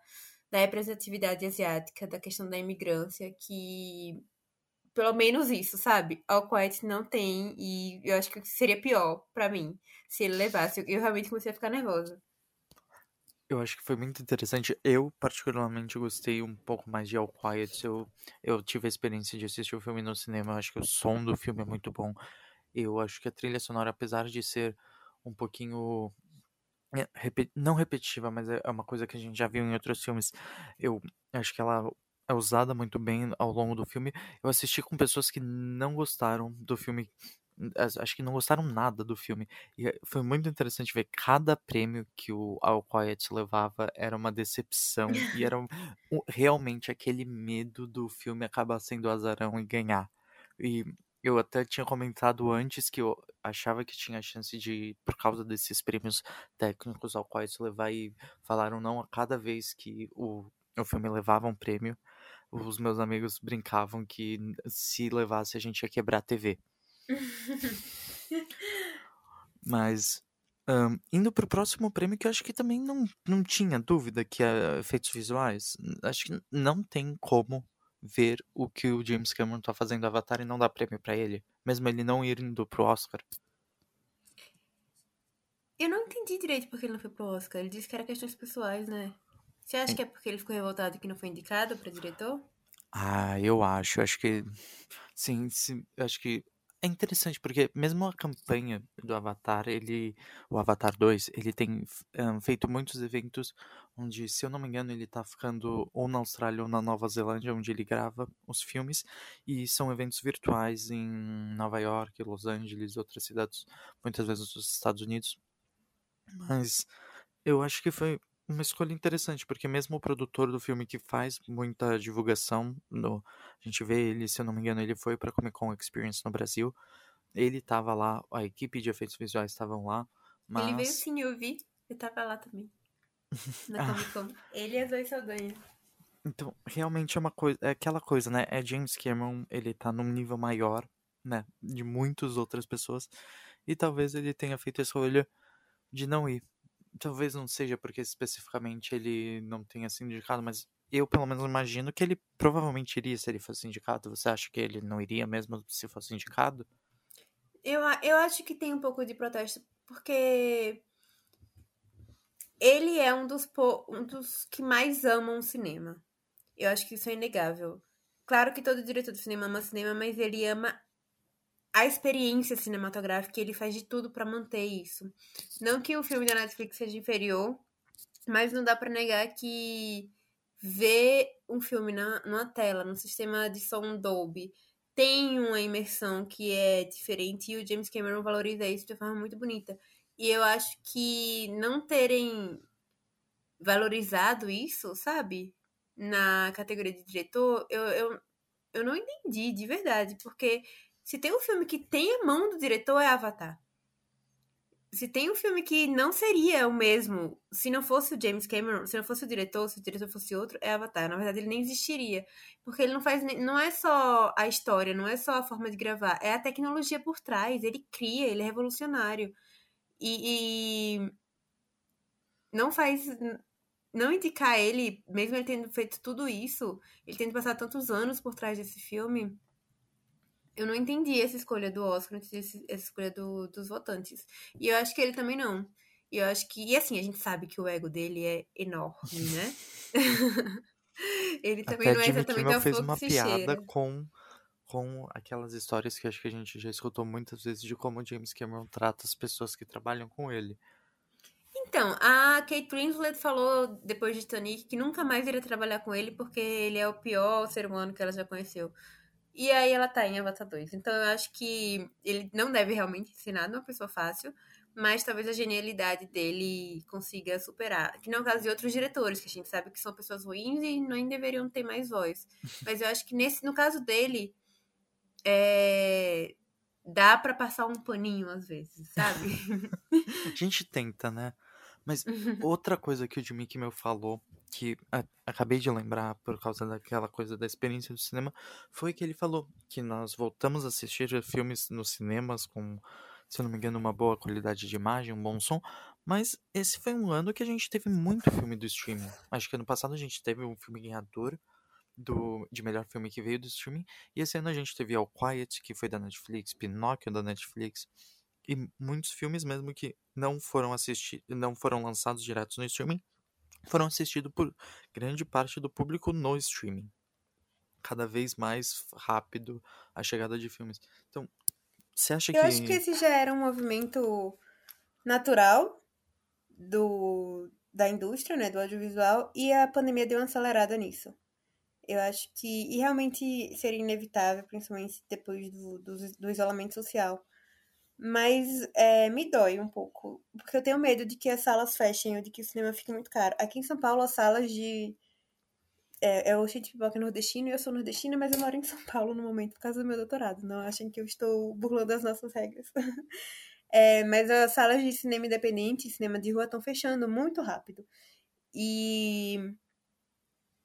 da representatividade asiática, da questão da imigrância, que pelo menos isso, sabe? All Quiet não tem, e eu acho que seria pior para mim se ele levasse. Eu realmente comecei a ficar nervosa. Eu acho que foi muito interessante. Eu, particularmente, gostei um pouco mais de All Quiet. Eu, eu tive a experiência de assistir o filme no cinema. Eu acho que o som do filme é muito bom. Eu acho que a trilha sonora, apesar de ser um pouquinho é, não repetitiva, mas é uma coisa que a gente já viu em outros filmes. Eu acho que ela é usada muito bem ao longo do filme. Eu assisti com pessoas que não gostaram do filme, acho que não gostaram nada do filme. E é, foi muito interessante ver cada prêmio que o All Quiet levava era uma decepção e era um, realmente aquele medo do filme acabar sendo azarão e ganhar. E eu até tinha comentado antes que eu achava que tinha chance de, por causa desses prêmios técnicos ao levar e falaram não a cada vez que o, o filme levava um prêmio, os meus amigos brincavam que se levasse a gente ia quebrar a TV. Mas um, indo pro próximo prêmio, que eu acho que também não, não tinha dúvida que é efeitos visuais, acho que não tem como ver o que o James Cameron tá fazendo Avatar e não dar prêmio para ele, mesmo ele não ir indo pro Oscar. Eu não entendi direito porque ele não foi pro Oscar. Ele disse que era questões pessoais, né? Você acha que é porque ele ficou revoltado que não foi indicado para diretor? Ah, eu acho. Acho que sim, sim. Acho que é interessante porque mesmo a campanha do Avatar, ele, o Avatar 2, ele tem um, feito muitos eventos onde, se eu não me engano, ele tá ficando ou na Austrália ou na Nova Zelândia, onde ele grava os filmes, e são eventos virtuais em Nova York, Los Angeles, outras cidades, muitas vezes dos Estados Unidos. Mas eu acho que foi uma escolha interessante, porque mesmo o produtor do filme que faz muita divulgação, no, a gente vê ele, se eu não me engano, ele foi para Comic Con Experience no Brasil. Ele estava lá, a equipe de efeitos visuais estavam lá, mas... Ele veio sim, eu vi. Eu tava lá também. Na Comic Con. ele e a Zoe Saldanha. Então, realmente é uma coisa, é aquela coisa, né? É James Cameron, ele tá num nível maior, né, de muitas outras pessoas, e talvez ele tenha feito a escolha de não ir. Talvez não seja porque especificamente ele não tenha sido indicado, mas eu pelo menos imagino que ele provavelmente iria se ele fosse indicado. Você acha que ele não iria mesmo se fosse indicado? Eu, eu acho que tem um pouco de protesto, porque ele é um dos, um dos que mais amam o cinema. Eu acho que isso é inegável. Claro que todo diretor de cinema ama cinema, mas ele ama a experiência cinematográfica ele faz de tudo para manter isso. Não que o filme da Netflix seja inferior, mas não dá para negar que ver um filme na, numa tela, no sistema de som Dolby, tem uma imersão que é diferente e o James Cameron valoriza isso de forma muito bonita. E eu acho que não terem valorizado isso, sabe? Na categoria de diretor, eu, eu, eu não entendi de verdade, porque se tem um filme que tem a mão do diretor, é Avatar se tem um filme que não seria o mesmo se não fosse o James Cameron, se não fosse o diretor, se o diretor fosse outro, é Avatar. Na verdade, ele nem existiria. Porque ele não faz. Não é só a história, não é só a forma de gravar, é a tecnologia por trás. Ele cria, ele é revolucionário. E. e não faz. Não indicar ele, mesmo ele tendo feito tudo isso, ele tendo passado tantos anos por trás desse filme, eu não entendi essa escolha do Oscar, não entendi essa escolha do, dos votantes. E eu acho que ele também não. E eu acho que. E assim, a gente sabe que o ego dele é enorme, né? ele também Até não é exatamente Kimmel fez uma piada cheira. com, com aquelas histórias que acho que a gente já escutou muitas vezes de como o James Cameron trata as pessoas que trabalham com ele. Então, a Kate Winslet falou depois de Titanic que nunca mais iria trabalhar com ele porque ele é o pior ser humano que ela já conheceu. E aí ela tá em Avatar 2. Então eu acho que ele não deve realmente ser nada uma pessoa fácil, mas talvez a genialidade dele consiga superar. Que não é o caso de outros diretores, que a gente sabe que são pessoas ruins e nem deveriam ter mais voz. Mas eu acho que nesse, no caso dele, é, dá para passar um paninho às vezes, sabe? A gente tenta, né? Mas outra coisa que o Jimmy Kimmel falou, que a, acabei de lembrar por causa daquela coisa da experiência do cinema, foi que ele falou que nós voltamos a assistir filmes nos cinemas com, se não me engano, uma boa qualidade de imagem, um bom som, mas esse foi um ano que a gente teve muito filme do streaming. Acho que ano passado a gente teve um filme ganhador do, de melhor filme que veio do streaming, e esse ano a gente teve All Quiet, que foi da Netflix, Pinóquio da Netflix, e muitos filmes mesmo que não foram assistidos, não foram lançados diretos no streaming, foram assistidos por grande parte do público no streaming. Cada vez mais rápido a chegada de filmes. Então, você acha Eu que acho que esse já era um movimento natural do, da indústria, né, do audiovisual, e a pandemia deu uma acelerada nisso. Eu acho que, e realmente seria inevitável, principalmente depois do, do, do isolamento social. Mas é, me dói um pouco, porque eu tenho medo de que as salas fechem ou de que o cinema fique muito caro. Aqui em São Paulo, as salas de. É, o Cheio de Pipoca nordestino e eu sou nordestina, mas eu moro em São Paulo no momento por causa do meu doutorado. Não achem que eu estou burlando as nossas regras. É, mas as salas de cinema independente, cinema de rua, estão fechando muito rápido. E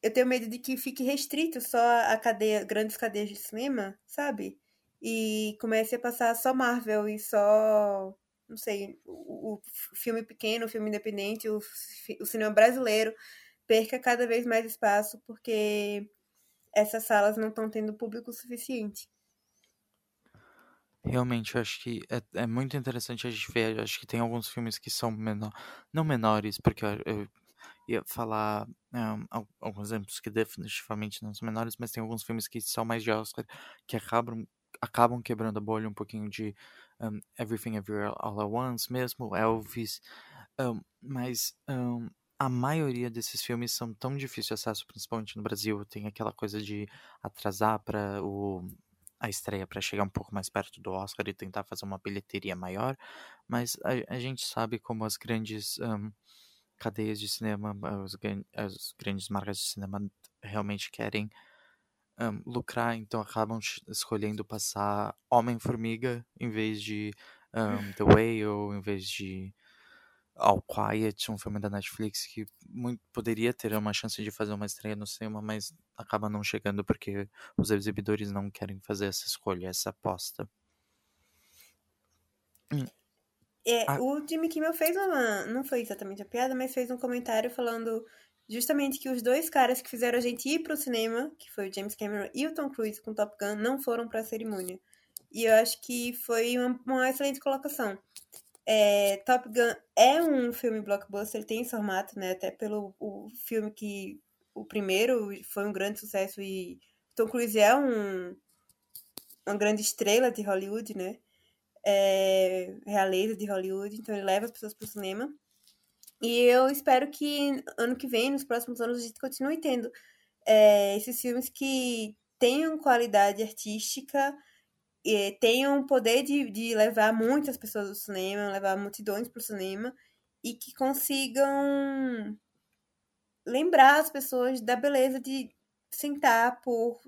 eu tenho medo de que fique restrito só a cadeia, grandes cadeias de cinema, sabe? E comece a passar só Marvel e só, não sei, o, o filme pequeno, o filme independente, o, o cinema brasileiro perca cada vez mais espaço porque essas salas não estão tendo público suficiente. Realmente, eu acho que é, é muito interessante a gente ver. Acho que tem alguns filmes que são menor, não menores, porque eu, eu ia falar um, al- alguns exemplos que definitivamente não são menores, mas tem alguns filmes que são mais de Oscar que acabam, acabam quebrando a bolha um pouquinho de um, Everything Everywhere All at Once mesmo, Elvis. um, mas um, a maioria desses filmes são tão difíceis de acesso, principalmente no Brasil. Tem aquela coisa de atrasar para o a estreia para chegar um pouco mais perto do Oscar e tentar fazer uma bilheteria maior, mas a, a gente sabe como as grandes um, cadeias de cinema, as, as grandes marcas de cinema realmente querem um, lucrar, então acabam escolhendo passar Homem-Formiga em vez de um, The Whale, em vez de All Quiet, um filme da Netflix que muito, poderia ter uma chance de fazer uma estreia no cinema, mas acaba não chegando porque os exibidores não querem fazer essa escolha, essa aposta. Hum. É, Ah. O Jimmy Kimmel fez uma. Não foi exatamente a piada, mas fez um comentário falando justamente que os dois caras que fizeram a gente ir pro cinema, que foi o James Cameron e o Tom Cruise com Top Gun, não foram pra cerimônia. E eu acho que foi uma, uma excelente colocação. É, Top Gun é um filme blockbuster, ele tem esse formato, né? Até pelo o filme que. O primeiro foi um grande sucesso e Tom Cruise é um, uma grande estrela de Hollywood, né? É, realeza de Hollywood, então ele leva as pessoas pro cinema. E eu espero que ano que vem, nos próximos anos, a gente continue tendo é, esses filmes que tenham qualidade artística, e tenham o poder de, de levar muitas pessoas ao cinema, levar multidões pro cinema, e que consigam lembrar as pessoas da beleza de sentar por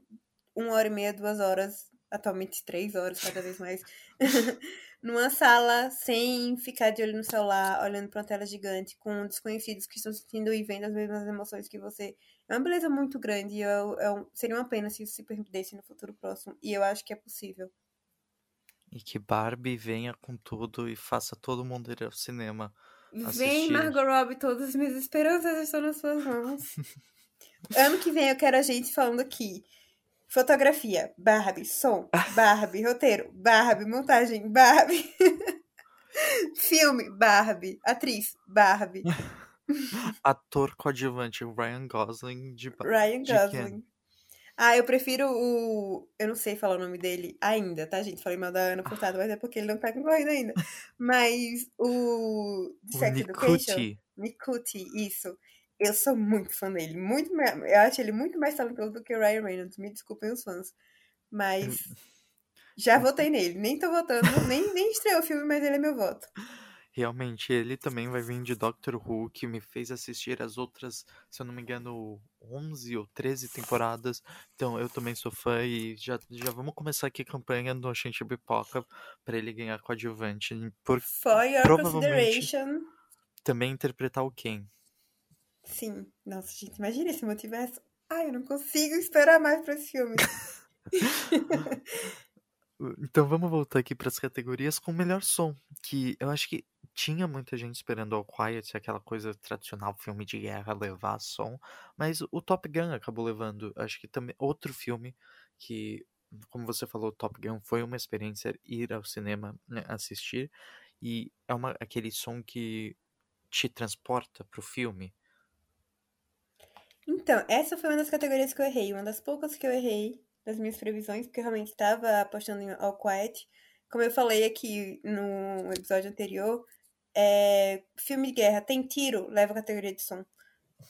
uma hora e meia, duas horas, atualmente três horas, cada vez mais, numa sala sem ficar de olho no celular, olhando para uma tela gigante, com desconhecidos que estão sentindo e vendo as mesmas emoções que você. É uma beleza muito grande e eu, eu, seria uma pena se isso se perdesse no futuro próximo. E eu acho que é possível. E que Barbie venha com tudo e faça todo mundo ir ao cinema. Vem, Assistir. Margot Robbie, todas as minhas esperanças estão nas suas mãos. ano que vem eu quero a gente falando aqui. Fotografia, Barbie, som, Barbie, roteiro, Barbie, montagem, Barbie. Filme, Barbie, atriz, Barbie, Ator coadjuvante Ryan Gosling de, Ryan de. Gosling. Ah, eu prefiro o. Eu não sei falar o nome dele ainda, tá, gente? Falei mal da Ana Furtado, mas é porque ele não tá concorrendo ainda. Mas o. O Sex Education. Nikuti. Nikuti, isso. Eu sou muito fã dele. Muito. Eu acho ele muito mais talentoso do que o Ryan Reynolds. Me desculpem os fãs. Mas já votei nele. Nem tô votando. Nem, nem estreou o filme, mas ele é meu voto. Realmente, ele também vai vir de Doctor Who, que me fez assistir as outras, se eu não me engano, 11 ou 13 temporadas. Então, eu também sou fã e já, já vamos começar aqui a campanha do Oxente Pipoca pra ele ganhar coadjuvante. Por For your Provavelmente. consideration. também interpretar o Ken. Sim. Nossa, gente, imagina esse multiverso. Ai, eu não consigo esperar mais pra esse filme. Então vamos voltar aqui para as categorias com melhor som, que eu acho que tinha muita gente esperando All Quiet, aquela coisa tradicional, filme de guerra, levar som, mas o Top Gun acabou levando, acho que também outro filme que, como você falou, Top Gun foi uma experiência ir ao cinema né, assistir, e é uma, aquele som que te transporta pro filme. Então, essa foi uma das categorias que eu errei. Uma das poucas que eu errei das minhas previsões, porque eu realmente estava apostando em All Quiet. Como eu falei aqui no episódio anterior, é, filme de guerra tem tiro, leva a categoria de som.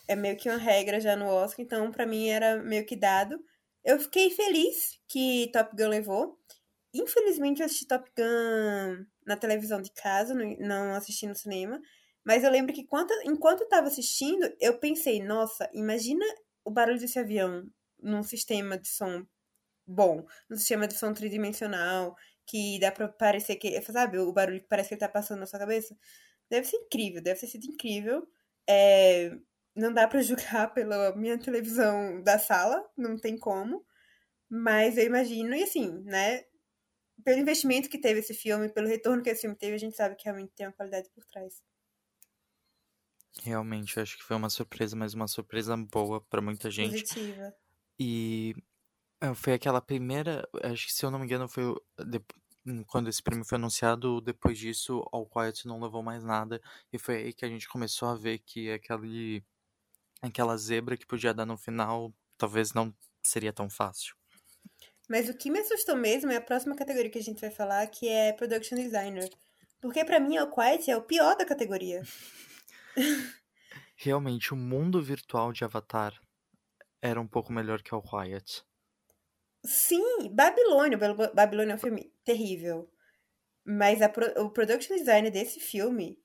É meio que uma regra já no Oscar, então pra mim era meio que dado. Eu fiquei feliz que Top Gun levou. Infelizmente eu assisti Top Gun na televisão de casa, não assisti no cinema. Mas eu lembro que quando, enquanto eu tava assistindo, eu pensei, nossa, imagina o barulho desse avião num sistema de som bom, num sistema de som tridimensional, que dá pra parecer que, sabe, o barulho que parece que ele tá passando na sua cabeça. Deve ser incrível, deve ter sido incrível. É, não dá pra julgar pela minha televisão da sala, não tem como. Mas eu imagino, e assim, né? Pelo investimento que teve esse filme, pelo retorno que esse filme teve, a gente sabe que realmente tem uma qualidade por trás. Realmente, eu acho que foi uma surpresa, mas uma surpresa boa pra muita gente. Positiva. E eh, foi aquela primeira, acho que se eu não me engano foi hum, quando esse prêmio foi anunciado, depois disso All Quiet não levou mais nada e foi aí que a gente começou a ver que aquele aquela zebra que podia dar no final, talvez não seria tão fácil. Mas o que me assustou mesmo é a próxima categoria que a gente vai falar, que é Production Designer. Porque pra mim, o Quiet é o pior da categoria. Realmente o mundo virtual de Avatar era um pouco melhor que All Quiet. Sim, Babilônia. Bab- Babilônia é um filme terrível. Mas pro- o production design desse filme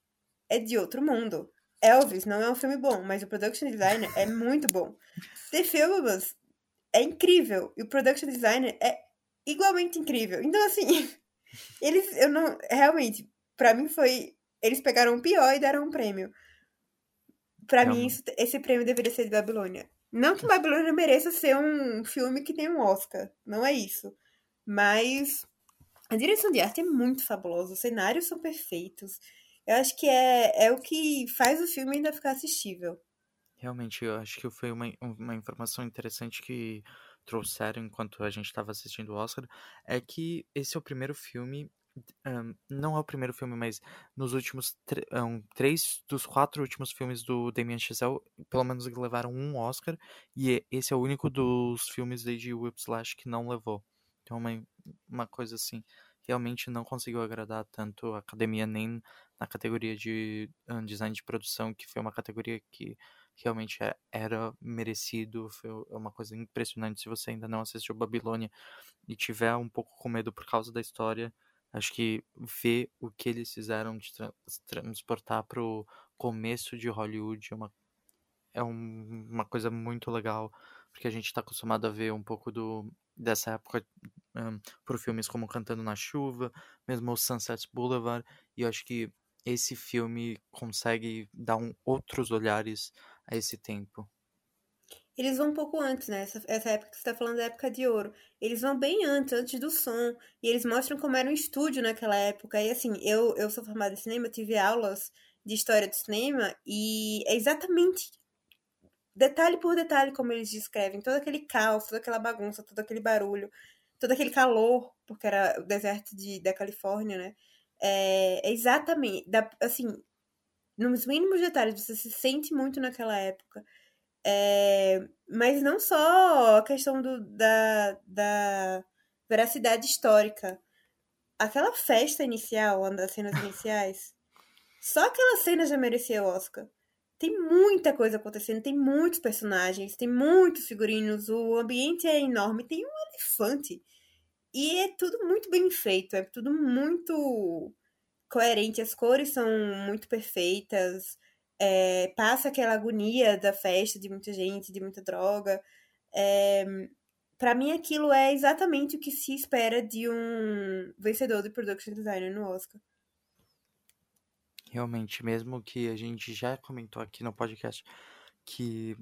é de outro mundo. Elvis não é um filme bom, mas o production designer é muito bom. The Filmables é incrível. E o production designer é igualmente incrível. Então, assim, eles, eu não, realmente, pra mim foi, eles pegaram o pior e deram um prêmio. Pra mim, Realmente. isso- esse prêmio deveria ser de Babilônia. Não que Babilônia mereça ser um filme que tem um Oscar, não é isso. Mas A direção de arte é muito fabulosa, os cenários são perfeitos. Eu acho que é, é o que faz o filme ainda ficar assistível. Realmente, eu acho que foi uma, uma informação interessante que trouxeram enquanto a gente estava assistindo o Oscar, é que esse é o primeiro filme um, não é o primeiro filme, mas nos últimos um, três dos quatro últimos filmes do Damien Chazelle, pelo menos levaram um Oscar, e esse é o único dos filmes desde Whiplash que não levou. Então, uma, uma coisa assim, realmente não conseguiu agradar tanto a academia nem na categoria de um, design de produção, que foi uma categoria que realmente é, era merecido, foi uma coisa impressionante. Se você ainda não assistiu Babilônia e tiver um pouco com medo por causa da história, Acho que ver o que eles fizeram de tra transportar pro começo de Hollywood é uma, é um, uma coisa muito legal, porque a gente está acostumado a ver um pouco do, dessa época um, por filmes como Cantando na Chuva, mesmo o Sunset Boulevard, e eu acho que esse filme consegue dar um, outros olhares a esse tempo. Eles vão um pouco antes, né? Essa, essa época que você está falando é a época de ouro. Eles vão bem antes, antes do som. E eles mostram como era um estúdio naquela época. E assim, eu, eu sou formada em cinema, tive aulas de história do cinema e é exatamente detalhe por detalhe como eles descrevem todo aquele caos, toda aquela bagunça, todo aquele barulho, todo aquele calor, porque era o deserto de, da Califórnia, né? É, é exatamente, da, assim, nos mínimos detalhes, você se sente muito naquela época. É, mas não só a questão do, da, da veracidade histórica. Aquela festa inicial, uma das cenas iniciais, só aquela cena já merecia o Oscar. Tem muita coisa acontecendo, tem muitos personagens, tem muitos figurinos, o ambiente é enorme, tem um elefante. E é tudo muito bem feito, é tudo muito coerente, as cores são muito perfeitas, é, passa aquela agonia da festa, de muita gente, de muita droga. É, para mim, aquilo é exatamente o que se espera de um vencedor de Production Designer no Oscar. Realmente, mesmo que a gente já comentou aqui no podcast que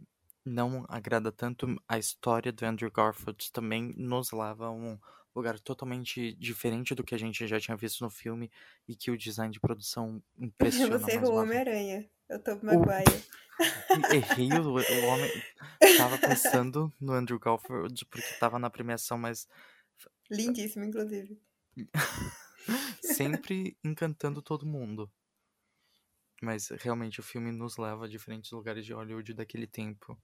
não agrada tanto a história do Andrew Garfield, também nos leva a um lugar totalmente diferente do que a gente já tinha visto no filme e que o design de produção impressiona Você errou Homem-Aranha. Eu tô Maguire. O... Errei, o, o homem. Tava pensando no Andrew Garfield porque tava na premiação, mas. Lindíssimo, inclusive. Sempre encantando todo mundo. Mas realmente o filme nos leva a diferentes lugares de Hollywood daquele tempo.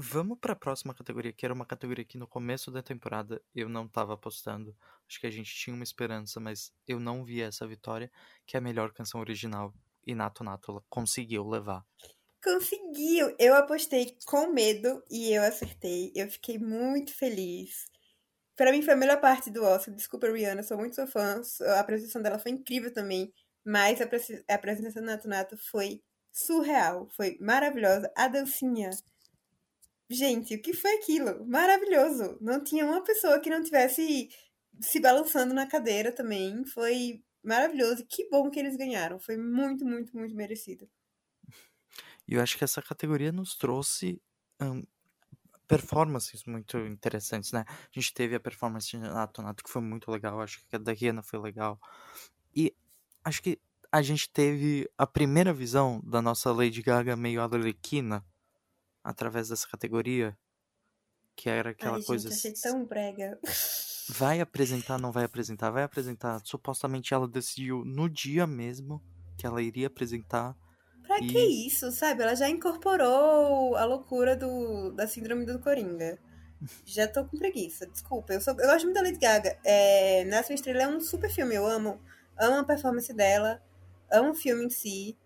Vamos para a próxima categoria, que era uma categoria que no começo da temporada eu não estava apostando. Acho que a gente tinha uma esperança, mas eu não vi essa vitória, que é a melhor canção original. E Nato Nato conseguiu levar. Conseguiu! Eu apostei com medo e eu acertei. Eu fiquei muito feliz. Para mim foi a melhor parte do Oscar. Desculpa, Rihanna, sou muito sua fã. A apresentação dela foi incrível também. Mas a apresentação do Nato Nato foi surreal. Foi maravilhosa. A dancinha Gente, o que foi aquilo? Maravilhoso! Não tinha uma pessoa que não tivesse se balançando na cadeira também. Foi maravilhoso. Que bom que eles ganharam. Foi muito, muito, muito merecido. E eu acho que essa categoria nos trouxe um, performances muito interessantes, né? A gente teve a performance de Nato Nato, que foi muito legal. Acho que a da Rihanna foi legal. E acho que a gente teve a primeira visão da nossa Lady Gaga meio arlequina através dessa categoria. Que era aquela Ai, coisa. Gente, achei tão brega. Vai apresentar, não vai apresentar? Vai apresentar. Supostamente ela decidiu no dia mesmo que ela iria apresentar. Pra e... que isso, sabe? Ela já incorporou a loucura do, da síndrome do Coringa. Já tô com preguiça, desculpa. Eu, sou, eu gosto muito da Lady Gaga. É, Nasce uma Estrela é um super filme, eu amo. Amo a performance dela, amo o filme em si.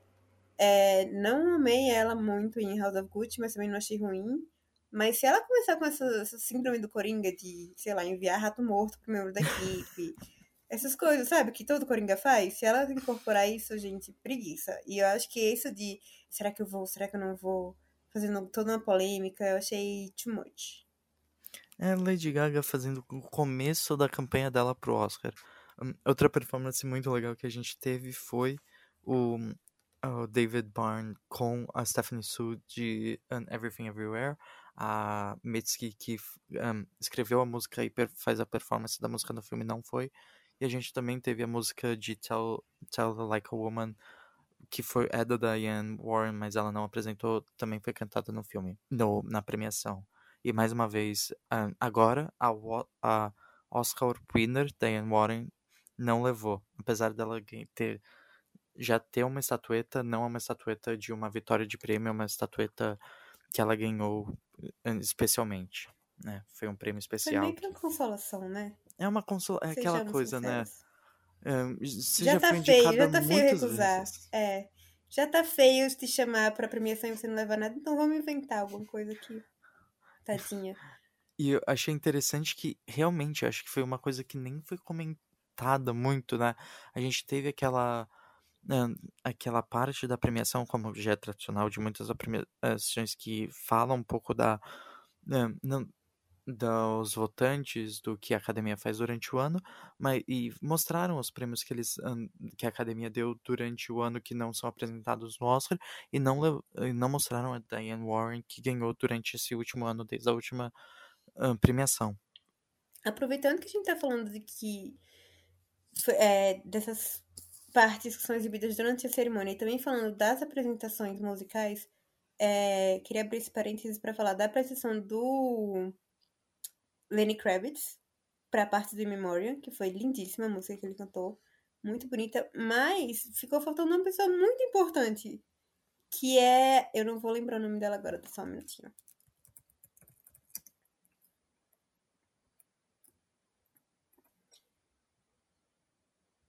É, não amei ela muito em House of Gucci, mas também não achei ruim. Mas se ela começar com essa, essa síndrome do Coringa de, sei lá, enviar rato morto pro membro da equipe, essas coisas, sabe, que todo Coringa faz, se ela incorporar isso, gente, preguiça. E eu acho que isso de será que eu vou, será que eu não vou, fazendo toda uma polêmica, eu achei too much. É Lady Gaga fazendo o começo da campanha dela pro Oscar. Um, outra performance muito legal que a gente teve foi o o David Byrne com a Stephanie Su de Everything Everywhere. a Mitski, que um, escreveu a música e faz a performance da música no filme, não foi. E a gente também teve a música de Tell, Tell Like a Woman, que foi, é da Diane Warren, mas ela não apresentou, também foi cantada no filme, no, na premiação. E mais uma vez, agora a, a Oscar winner, Diane Warren, não levou, apesar dela ter já ter uma estatueta, não é uma estatueta de uma vitória de prêmio, é uma estatueta que ela ganhou especialmente, né? Foi um prêmio especial. Foi meio que uma consolação, né? É uma consolação, é aquela coisa, né? você já, já tá feio, já tá feio recusar. Vezes. É. Já tá feio te chamar pra premiação e você não levar nada, então vamos inventar alguma coisa aqui. Tadinha. E eu achei interessante que realmente acho que foi uma coisa que nem foi comentada muito, né? A gente teve aquela aquela parte da premiação, como já é tradicional de muitas premiações que falam um pouco da, não, dos votantes do que a academia faz durante o ano, mas e mostraram os prêmios que eles que a academia deu durante o ano que não são apresentados no Oscar e não não mostraram a Diane Warren que ganhou durante esse último ano desde a última premiação. Aproveitando que a gente está falando de que é, dessas partes que são exibidas durante a cerimônia e também falando das apresentações musicais, é, queria abrir esse parênteses para falar da apresentação do Lenny Kravitz para a parte do Memorial, que foi lindíssima a música que ele cantou, muito bonita, mas ficou faltando uma pessoa muito importante, que é, eu não vou lembrar o nome dela agora, só um minutinho.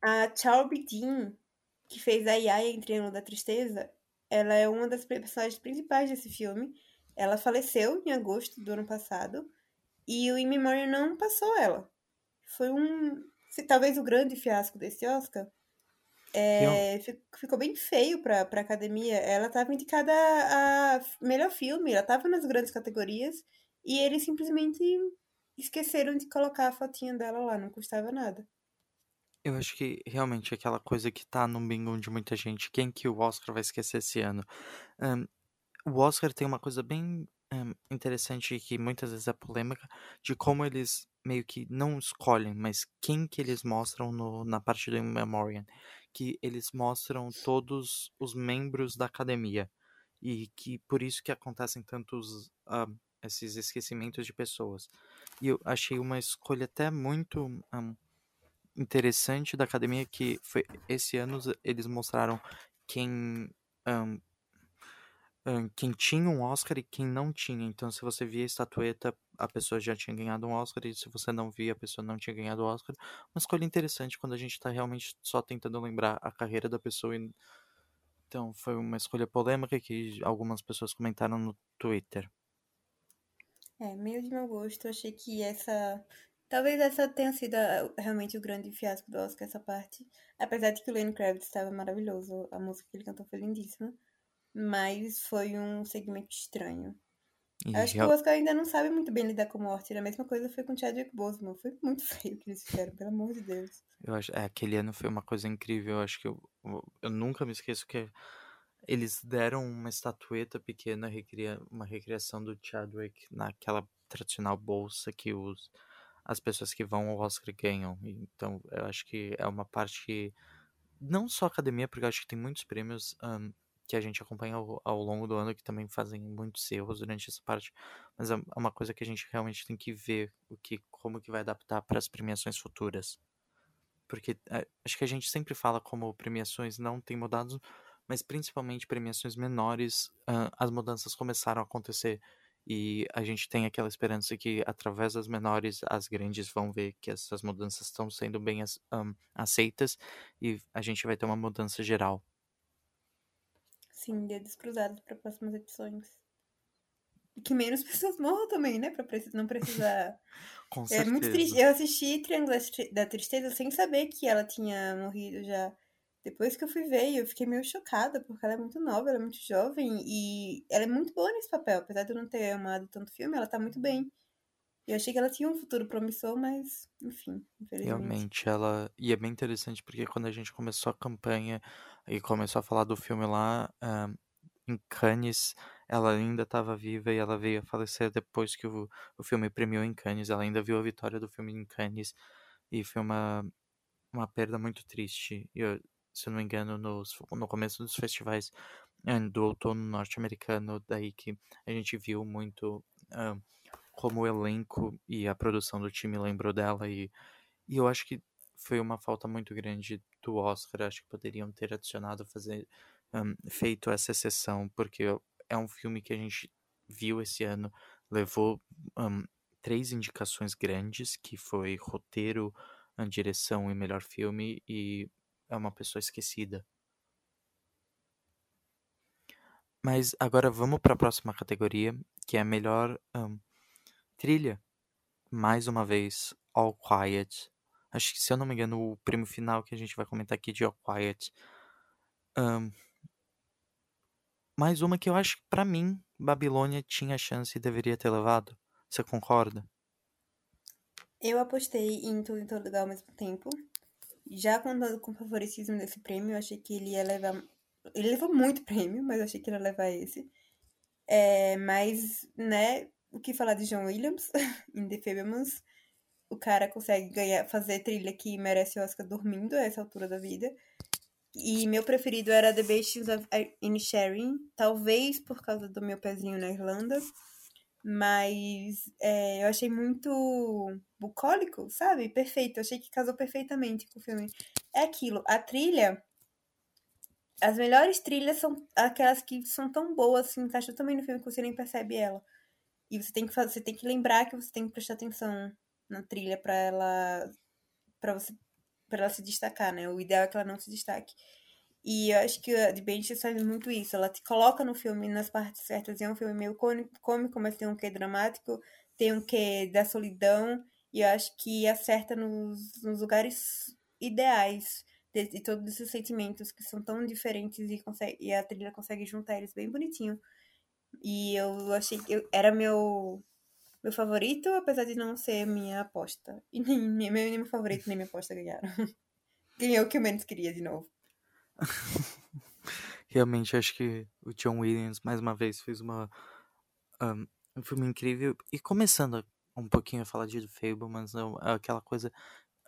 A Charlie Dean, que fez a Yaya em Triângulo da Tristeza, ela é uma das personagens principais desse filme. Ela faleceu em agosto do ano passado e o In Memoriam não passou ela. Foi um. Talvez o grande fiasco desse Oscar. É, ficou bem feio pra, pra academia. Ela estava indicada a melhor filme, ela estava nas grandes categorias e eles simplesmente esqueceram de colocar a fotinha dela lá, não custava nada. Eu acho que realmente aquela coisa que tá no bingo de muita gente, quem que o Oscar vai esquecer esse ano? Um, o Oscar tem uma coisa bem um, interessante que muitas vezes é polêmica, de como eles meio que não escolhem, mas quem que eles mostram no, na parte do In Memoriam, que eles mostram todos os membros da academia e que por isso que acontecem tantos um, esses esquecimentos de pessoas. E eu achei uma escolha até muito um, interessante da academia que foi esse ano eles mostraram quem um, um, quem tinha um Oscar e quem não tinha. Então, se você via a estatueta, a pessoa já tinha ganhado um Oscar, e se você não via, a pessoa não tinha ganhado o Oscar. Uma escolha interessante quando a gente está realmente só tentando lembrar a carreira da pessoa. E... Então, foi uma escolha polêmica que algumas pessoas comentaram no Twitter. É, meio de meu gosto. Achei que essa Talvez essa tenha sido ah, realmente o grande fiasco do Oscar, essa parte. Apesar de que o Lenny Kravitz estava maravilhoso, a música que ele cantou foi lindíssima. Mas foi um segmento estranho. E Acho real... que o Oscar ainda não sabe muito bem lidar com morte. A mesma coisa foi com Chadwick Boseman. Foi muito feio o que eles fizeram, pelo amor de Deus. Eu acho, é, aquele ano foi uma coisa incrível. Eu acho que eu, eu nunca me esqueço que eles deram uma estatueta pequena, uma recriação do Chadwick naquela tradicional bolsa que os as pessoas que vão ao Oscar ganham. Então, eu acho que é uma parte que, não só academia, porque eu acho que tem muitos prêmios um, que a gente acompanha ao, ao, longo do ano que também fazem muitos erros durante essa parte, mas é, é uma coisa que a gente realmente tem que ver o que, como que vai adaptar para as premiações futuras. Porque é, acho que a gente sempre fala como premiações não têm mudado, mas principalmente premiações menores, uh, as mudanças começaram a acontecer e a gente tem aquela esperança que através das menores as grandes vão ver que essas mudanças estão sendo bem um, aceitas e a gente vai ter uma mudança geral. Sim, dedos cruzados para próximas edições. E que menos pessoas morram também, né? Pra não precisar. Com certeza. É muito triste. Eu assisti Triângulo da Tristeza sem saber que ela tinha morrido já. Depois que eu fui ver, eu fiquei meio chocada, porque ela é muito nova, ela é muito jovem e ela é muito boa nesse papel. Apesar de eu não ter amado tanto filme, ela tá muito bem. Eu achei que ela tinha um futuro promissor, mas, enfim, infelizmente. Realmente, ela. E é bem interessante porque quando a gente começou a campanha e começou a falar do filme lá uh, em Cannes, ela ainda estava viva e ela veio a falecer depois que o, o filme premiou em Cannes. Ela ainda viu a vitória do filme em Cannes e foi uma, uma perda muito triste. Eu, se não me engano, nos, no começo dos festivais eh, do outono norte-americano, daí que a gente viu muito uh, como o elenco e a produção do time lembrou dela e, e eu acho que foi uma falta muito grande do Oscar. Acho que poderiam ter adicionado, fazer um, feito essa exceção, porque é um filme que a gente viu esse ano, levou um, três indicações grandes, que foi roteiro, direção e melhor filme, e é uma pessoa esquecida. Mas agora vamos para a próxima categoria, que é a melhor um, trilha. Mais uma vez, All Quiet. Acho que, se eu não me engano, o prêmio final que a gente vai comentar aqui de All Quiet. Um, mais uma que eu acho que, pra mim, Babilônia tinha chance e deveria ter levado. Você concorda? Eu apostei em Tudo em Todo Lugar ao mesmo tempo. Já contando com o favoritismo desse prêmio, eu achei que ele ia levar. Ele levou muito prêmio, mas eu achei que ele ia levar esse. É, mas, né, o que falar de John Williams em The Fablemans? O cara consegue ganhar, fazer trilha que merece Oscar dormindo a essa altura da vida. E meu preferido era The Bastions of Inisherin, talvez por causa do meu pezinho na Irlanda. Mas é, eu achei muito bucólico, sabe? Perfeito. Eu achei que casou perfeitamente com o filme. É aquilo. A trilha. As melhores trilhas são aquelas que são tão boas, se encaixam também no filme que você nem percebe ela. E você tem que fazer, você tem que lembrar que você tem que prestar atenção na trilha para ela para você para ela se destacar, né? O ideal é que ela não se destaque. E eu acho que a The Benches faz muito isso. Ela te coloca no filme nas partes certas. É um filme meio cômico, mas tem um quê dramático, tem um quê da solidão. E eu acho que acerta nos, nos lugares ideais de, de, todos esses sentimentos que são tão diferentes e, consegue, e a trilha consegue juntar eles bem bonitinho. E eu achei que eu, era meu meu favorito, apesar de não ser minha aposta. E nem, nem, meu favorito nem minha aposta ganharam. Ganhou o que eu menos queria de novo. Realmente acho que o John Williams mais uma vez fez uma um, um filme incrível e começando um pouquinho a falar de Fable, mas não aquela coisa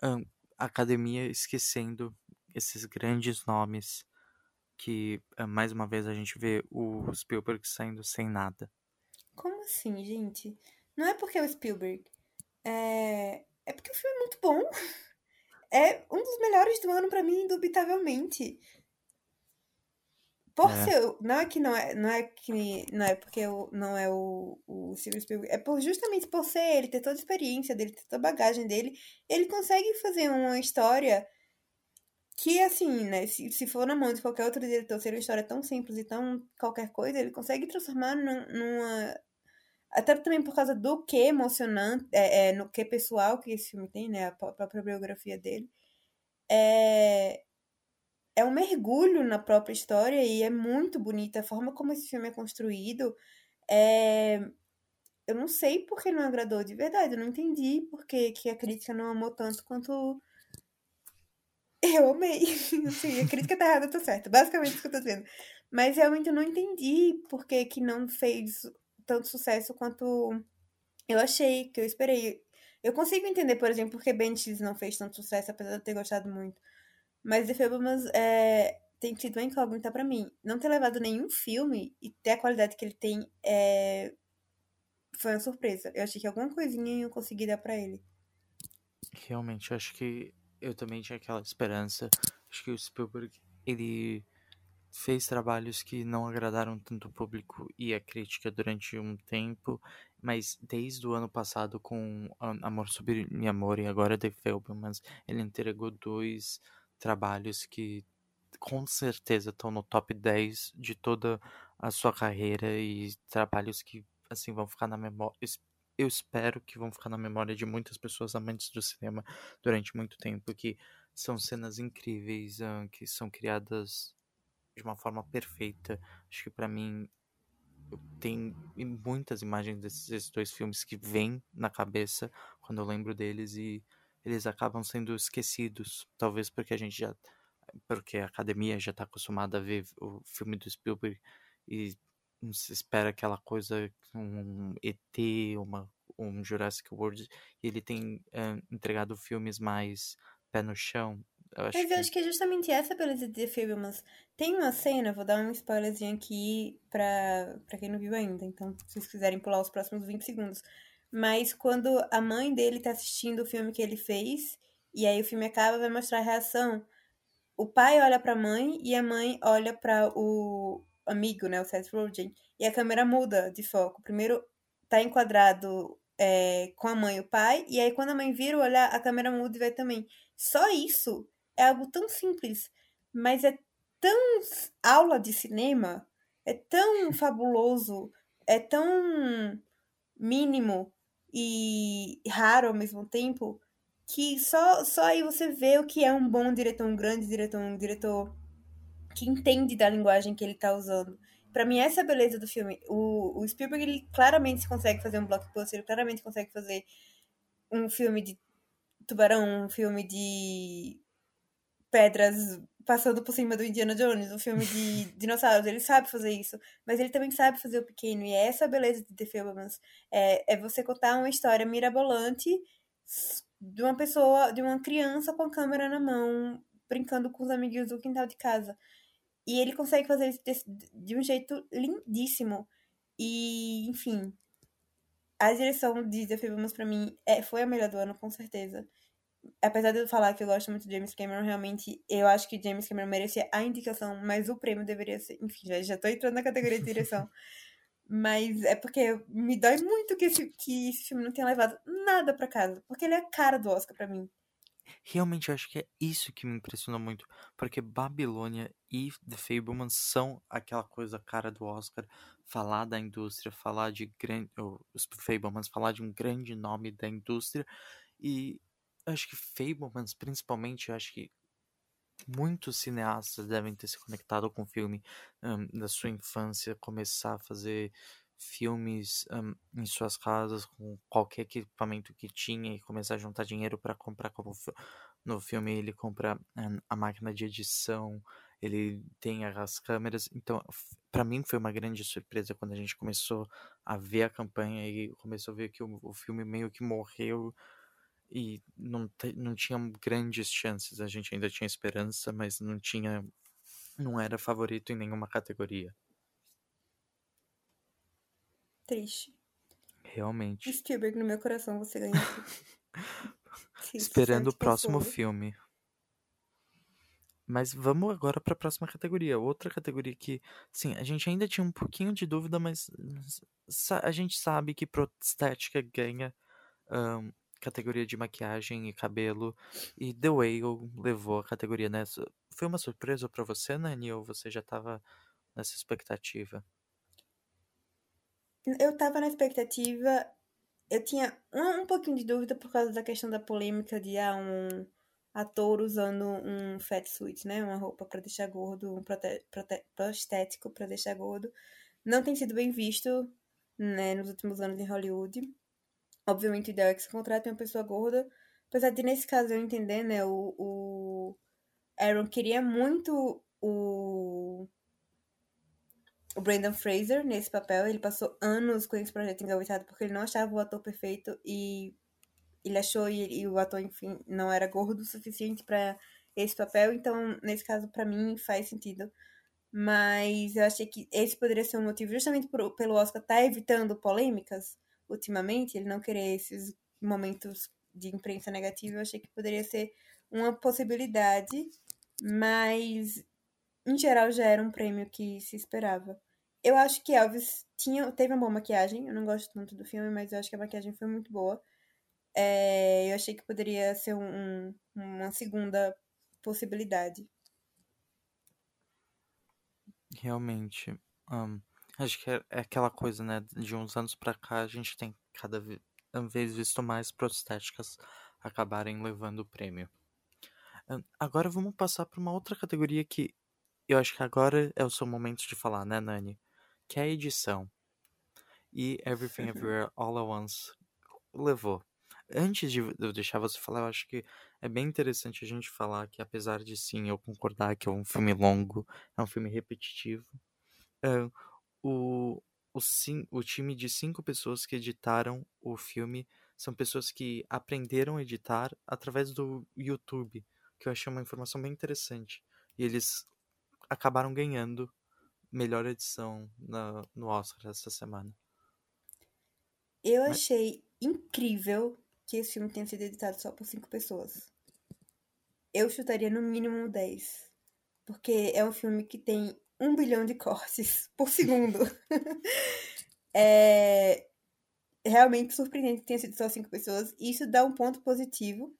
um, academia esquecendo esses grandes nomes que mais uma vez a gente vê o Spielberg saindo sem nada. Como assim, gente? Não é porque é o Spielberg. É, é porque o filme é muito bom. É um dos melhores do ano para mim, indubitavelmente. Por é. ser. Não é que não é. Não é que. Não é porque eu, não é o, o Steven Spielberg. É por, justamente por ser ele, ter toda a experiência dele, ter toda a bagagem dele. Ele consegue fazer uma história que, assim, né? Se, se for na mão de qualquer outro diretor, ser uma história tão simples e tão qualquer coisa, ele consegue transformar num, numa até também por causa do que emocionante, é, é, no que pessoal que esse filme tem, né? A própria biografia dele. É, é um mergulho na própria história e é muito bonita. A forma como esse filme é construído é... Eu não sei porque não agradou de verdade. Eu não entendi porque que a crítica não amou tanto quanto eu amei. Assim, a crítica tá errada, tá certa. Basicamente isso que eu tô dizendo. Mas realmente eu não entendi porque que não fez tanto sucesso quanto eu achei, que eu esperei. Eu consigo entender, por exemplo, porque Benches não fez tanto sucesso, apesar de eu ter gostado muito. Mas The Fablemans é, tem sido uma incógnita para mim. Não ter levado nenhum filme e ter a qualidade que ele tem é, foi uma surpresa. Eu achei que alguma coisinha eu consegui dar pra ele. Realmente, acho que eu também tinha aquela esperança. Acho que o Spielberg, ele fez trabalhos que não agradaram tanto o público e a crítica durante um tempo, mas desde o ano passado com Amor sobre Minha Amor e agora The Fablemans, ele entregou dois trabalhos que com certeza estão no top 10 de toda a sua carreira e trabalhos que assim vão ficar na memória eu espero que vão ficar na memória de muitas pessoas amantes do cinema durante muito tempo que são cenas incríveis que são criadas de uma forma perfeita. Acho que para mim tem muitas imagens desses dois filmes que vêm na cabeça quando eu lembro deles e eles acabam sendo esquecidos, talvez porque a gente já porque a academia já está acostumada a ver o filme do Spielberg e se espera aquela coisa, um ET, uma, um Jurassic World, e ele tem eh, entregado filmes mais pé no chão. Eu acho Mas que... eu acho que é justamente essa beleza de The Fablemans. Tem uma cena, vou dar um spoilerzinho aqui pra, pra quem não viu ainda, então se vocês quiserem pular os próximos 20 segundos. Mas quando a mãe dele tá assistindo o filme que ele fez, e aí o filme acaba, vai mostrar a reação. O pai olha pra mãe e a mãe olha para o amigo, né, o Seth Rogen, e a câmera muda de foco. Primeiro tá enquadrado é, com a mãe e o pai, e aí quando a mãe vira o olhar, a câmera muda e vai também. Só isso é algo tão simples, mas é tão aula de cinema, é tão fabuloso, é tão mínimo e raro ao mesmo tempo, que só, só aí você vê o que é um bom diretor, um grande diretor, um diretor que entende da linguagem que ele tá usando. Para mim, essa é a beleza do filme. O, o Spielberg, ele claramente consegue fazer um blockbuster, ele claramente consegue fazer um filme de tubarão, um filme de pedras passando por cima do Indiana Jones, um filme de dinossauros. Ele sabe fazer isso, mas ele também sabe fazer o pequeno. E é essa a beleza de The Fablemans. É, é você contar uma história mirabolante de uma pessoa, de uma criança com a câmera na mão, brincando com os amiguinhos do quintal de casa. E ele consegue fazer isso de, de um jeito lindíssimo. E, enfim, a direção de The Fablemans pra mim é, foi a melhor do ano, com certeza. Apesar de eu falar que eu gosto muito de James Cameron, realmente eu acho que James Cameron merecia a indicação, mas o prêmio deveria ser. Enfim, já, já tô entrando na categoria de direção. mas é porque me dói muito que esse, que esse filme não tenha levado nada pra casa. Porque ele é a cara do Oscar pra mim. Realmente, eu acho que é isso que me impressionou muito. Porque Babilônia e The Fablemans são aquela coisa cara do Oscar. Falar da indústria, falar de grande. Os Fablemans, falar de um grande nome da indústria. E acho que Fablemans, principalmente, acho que muitos cineastas devem ter se conectado com o filme um, da sua infância, começar a fazer filmes um, em suas casas com qualquer equipamento que tinha e começar a juntar dinheiro para comprar como no filme. Ele compra um, a máquina de edição ele tem as câmeras. Então para mim foi uma grande surpresa quando a gente começou a ver a campanha e começou a ver que o, o filme meio que morreu e não, não tinha grandes chances a gente ainda tinha esperança mas não tinha não era favorito em nenhuma categoria Triste. Realmente. Spielberg, no meu coração, você ganhou. Esperando o próximo filme. Mas vamos agora para a próxima categoria. Outra categoria que, sim, a gente ainda tinha um pouquinho de dúvida, mas a gente sabe que Prostética ganha um, categoria de maquiagem e cabelo. E The Whale levou a categoria nessa. Foi uma surpresa para você, Nani? Ou você já estava nessa expectativa? Eu tava na expectativa. Eu tinha um, um pouquinho de dúvida por causa da questão da polêmica de ah, um ator usando um fat suit, né? Uma roupa para deixar gordo, um prote, prote, prostético para deixar gordo. Não tem sido bem visto né, nos últimos anos em Hollywood. Obviamente, o ideal é que se contrate uma pessoa gorda. Apesar de, nesse caso, eu entender, né? O, o Aaron queria muito o o Brandon Fraser nesse papel. Ele passou anos com esse projeto engavetado porque ele não achava o ator perfeito e ele achou e, e o ator, enfim, não era gordo o suficiente para esse papel. Então, nesse caso, para mim, faz sentido. Mas eu achei que esse poderia ser um motivo, justamente por, pelo Oscar estar tá evitando polêmicas ultimamente, ele não querer esses momentos de imprensa negativa. Eu achei que poderia ser uma possibilidade, mas em geral já era um prêmio que se esperava. Eu acho que Elvis tinha, teve uma boa maquiagem. Eu não gosto tanto do filme, mas eu acho que a maquiagem foi muito boa. É, eu achei que poderia ser um, uma segunda possibilidade. Realmente. Um, acho que é, é, aquela coisa, né? De uns anos pra cá, a gente tem cada vez visto mais prostéticas acabarem levando o prêmio. Agora vamos passar para uma outra categoria que eu acho que agora é o seu momento de falar, né, Nani? que é a edição. E Everything Everywhere All at Once levou. Antes de eu deixar você falar, eu acho que é bem interessante a gente falar que, apesar de sim eu concordar que é um filme longo, é um filme repetitivo, uh, o, o, sim, o time de cinco pessoas que editaram o filme são pessoas que aprenderam a editar através do YouTube, que eu achei uma informação bem interessante. E eles acabaram ganhando melhor edição na, no Oscar essa semana. Eu achei incrível que esse filme tenha sido editado só por cinco pessoas. Eu chutaria no mínimo 10. Porque é um filme que tem um bilhão de cortes por segundo. é realmente surpreendente que tenha sido só cinco pessoas. E isso dá um ponto positivo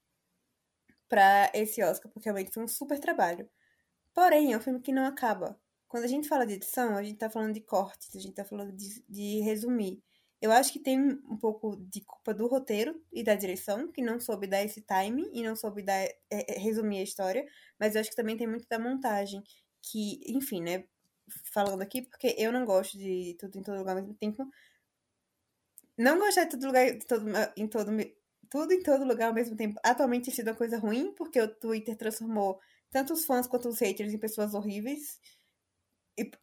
para esse Oscar, porque realmente foi um super trabalho. Porém, é um filme que não acaba. Quando a gente fala de edição, a gente tá falando de cortes, a gente tá falando de, de resumir. Eu acho que tem um pouco de culpa do roteiro e da direção, que não soube dar esse time e não soube dar, é, é, resumir a história, mas eu acho que também tem muito da montagem, que, enfim, né, falando aqui, porque eu não gosto de tudo em todo lugar ao mesmo tempo. Não gostar de tudo, lugar, de todo, em todo, tudo em todo lugar ao mesmo tempo atualmente tem sido uma coisa ruim, porque o Twitter transformou tanto os fãs quanto os haters em pessoas horríveis,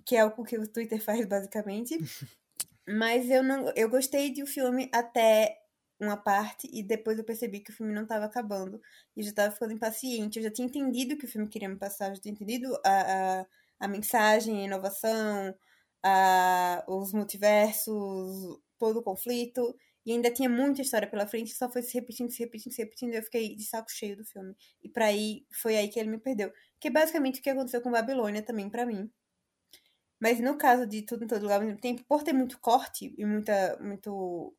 que é o que o Twitter faz basicamente. Mas eu não, eu gostei do filme até uma parte e depois eu percebi que o filme não estava acabando. E eu já estava ficando impaciente. Eu já tinha entendido o que o filme queria me passar, eu já tinha entendido a, a, a mensagem, a inovação, a, os multiversos, todo o conflito. E ainda tinha muita história pela frente, só foi se repetindo, se repetindo, se repetindo, e eu fiquei de saco cheio do filme. E para aí, foi aí que ele me perdeu. Que é basicamente o que aconteceu com Babilônia também para mim. Mas no caso de tudo em todo lugar ao mesmo tempo, por ter muito corte e muita, muito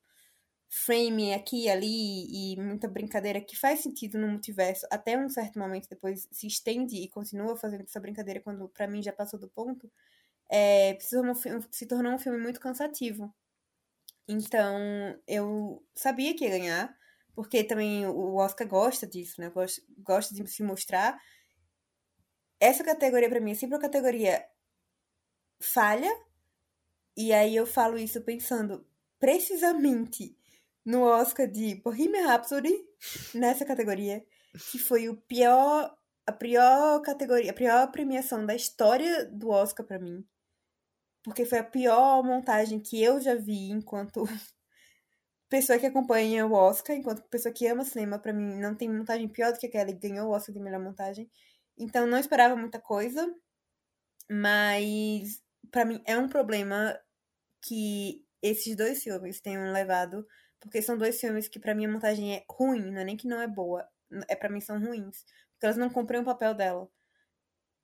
frame aqui e ali e muita brincadeira que faz sentido no multiverso, até um certo momento depois se estende e continua fazendo essa brincadeira quando para mim já passou do ponto, é, se, tornou, um filme muito cansativo. Então, eu sabia que ia ganhar, porque também o Oscar gosta disso, né? Gosta, gosta de se mostrar. Essa categoria, para mim, é sempre uma categoria falha. E aí eu falo isso pensando precisamente no Oscar de Bohemian Rhapsody, nessa categoria, que foi o pior, a pior categoria, a pior premiação da história do Oscar para mim. Porque foi a pior montagem que eu já vi enquanto pessoa que acompanha o Oscar, enquanto pessoa que ama cinema, para mim não tem montagem pior do que aquela e ganhou o Oscar de melhor montagem. Então não esperava muita coisa, mas para mim é um problema que esses dois filmes tenham levado, porque são dois filmes que para mim a montagem é ruim, não é nem que não é boa, é para mim são ruins, porque elas não cumprem o papel dela.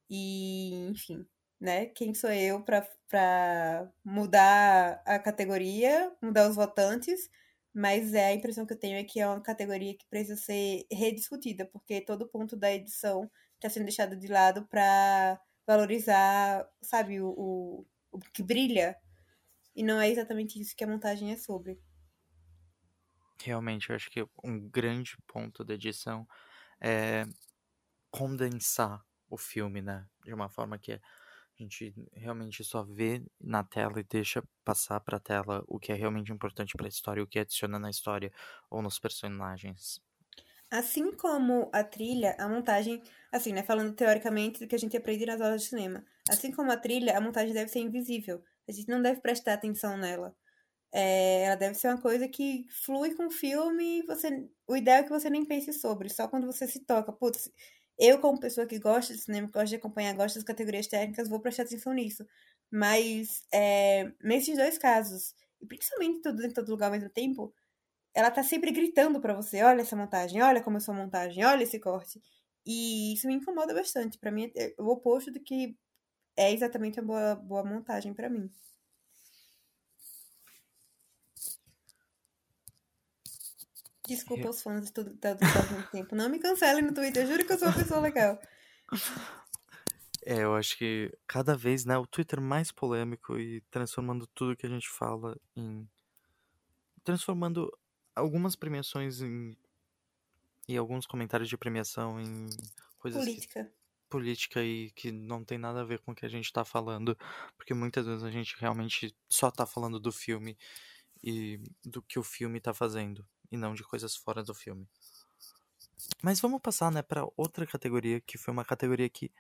E, enfim, né? Quem sou eu para mudar a categoria, mudar os votantes, mas é a impressão que eu tenho é que é uma categoria que precisa ser rediscutida, porque todo ponto da edição está sendo deixado de lado para valorizar, sabe, o, o, o que brilha. E não é exatamente isso que a montagem é sobre. Realmente, eu acho que um grande ponto da edição é condensar o filme, né? De uma forma que a gente realmente só vê na tela e deixa passar pra tela o que é realmente importante para a história, o que adiciona na história ou nos personagens. Assim como a trilha, a montagem, assim, né, falando teoricamente do que a gente aprende nas aulas de cinema. Assim como a trilha, a montagem deve ser invisível. A gente não deve prestar atenção nela. É, ela deve ser uma coisa que flui com o filme e você, o ideal é que você nem pense sobre, só quando você se toca. Putz, eu como pessoa que gosta de cinema, que gosta de acompanhar, gosta das categorias técnicas, vou prestar atenção nisso. Mas é, nesses dois casos, e principalmente tudo em todo lugar ao mesmo tempo, ela tá sempre gritando para você, olha essa montagem, olha como é sua montagem, olha esse corte. E isso me incomoda bastante. Para mim é o oposto do que é exatamente a boa, boa montagem para mim. Desculpa os fãs de tudo tá ao mesmo tempo. Não me cancelem no Twitter, eu juro que eu sou uma pessoa legal. É, eu acho que cada vez, né, o Twitter mais polêmico e transformando tudo que a gente fala em. Transformando algumas premiações em, e alguns comentários de premiação em coisas política. Que, política e que não tem nada a ver com o que a gente tá falando, porque muitas vezes a gente realmente só tá falando do filme e do que o filme tá fazendo e não de coisas fora do filme. Mas vamos passar, né, para outra categoria que foi uma categoria que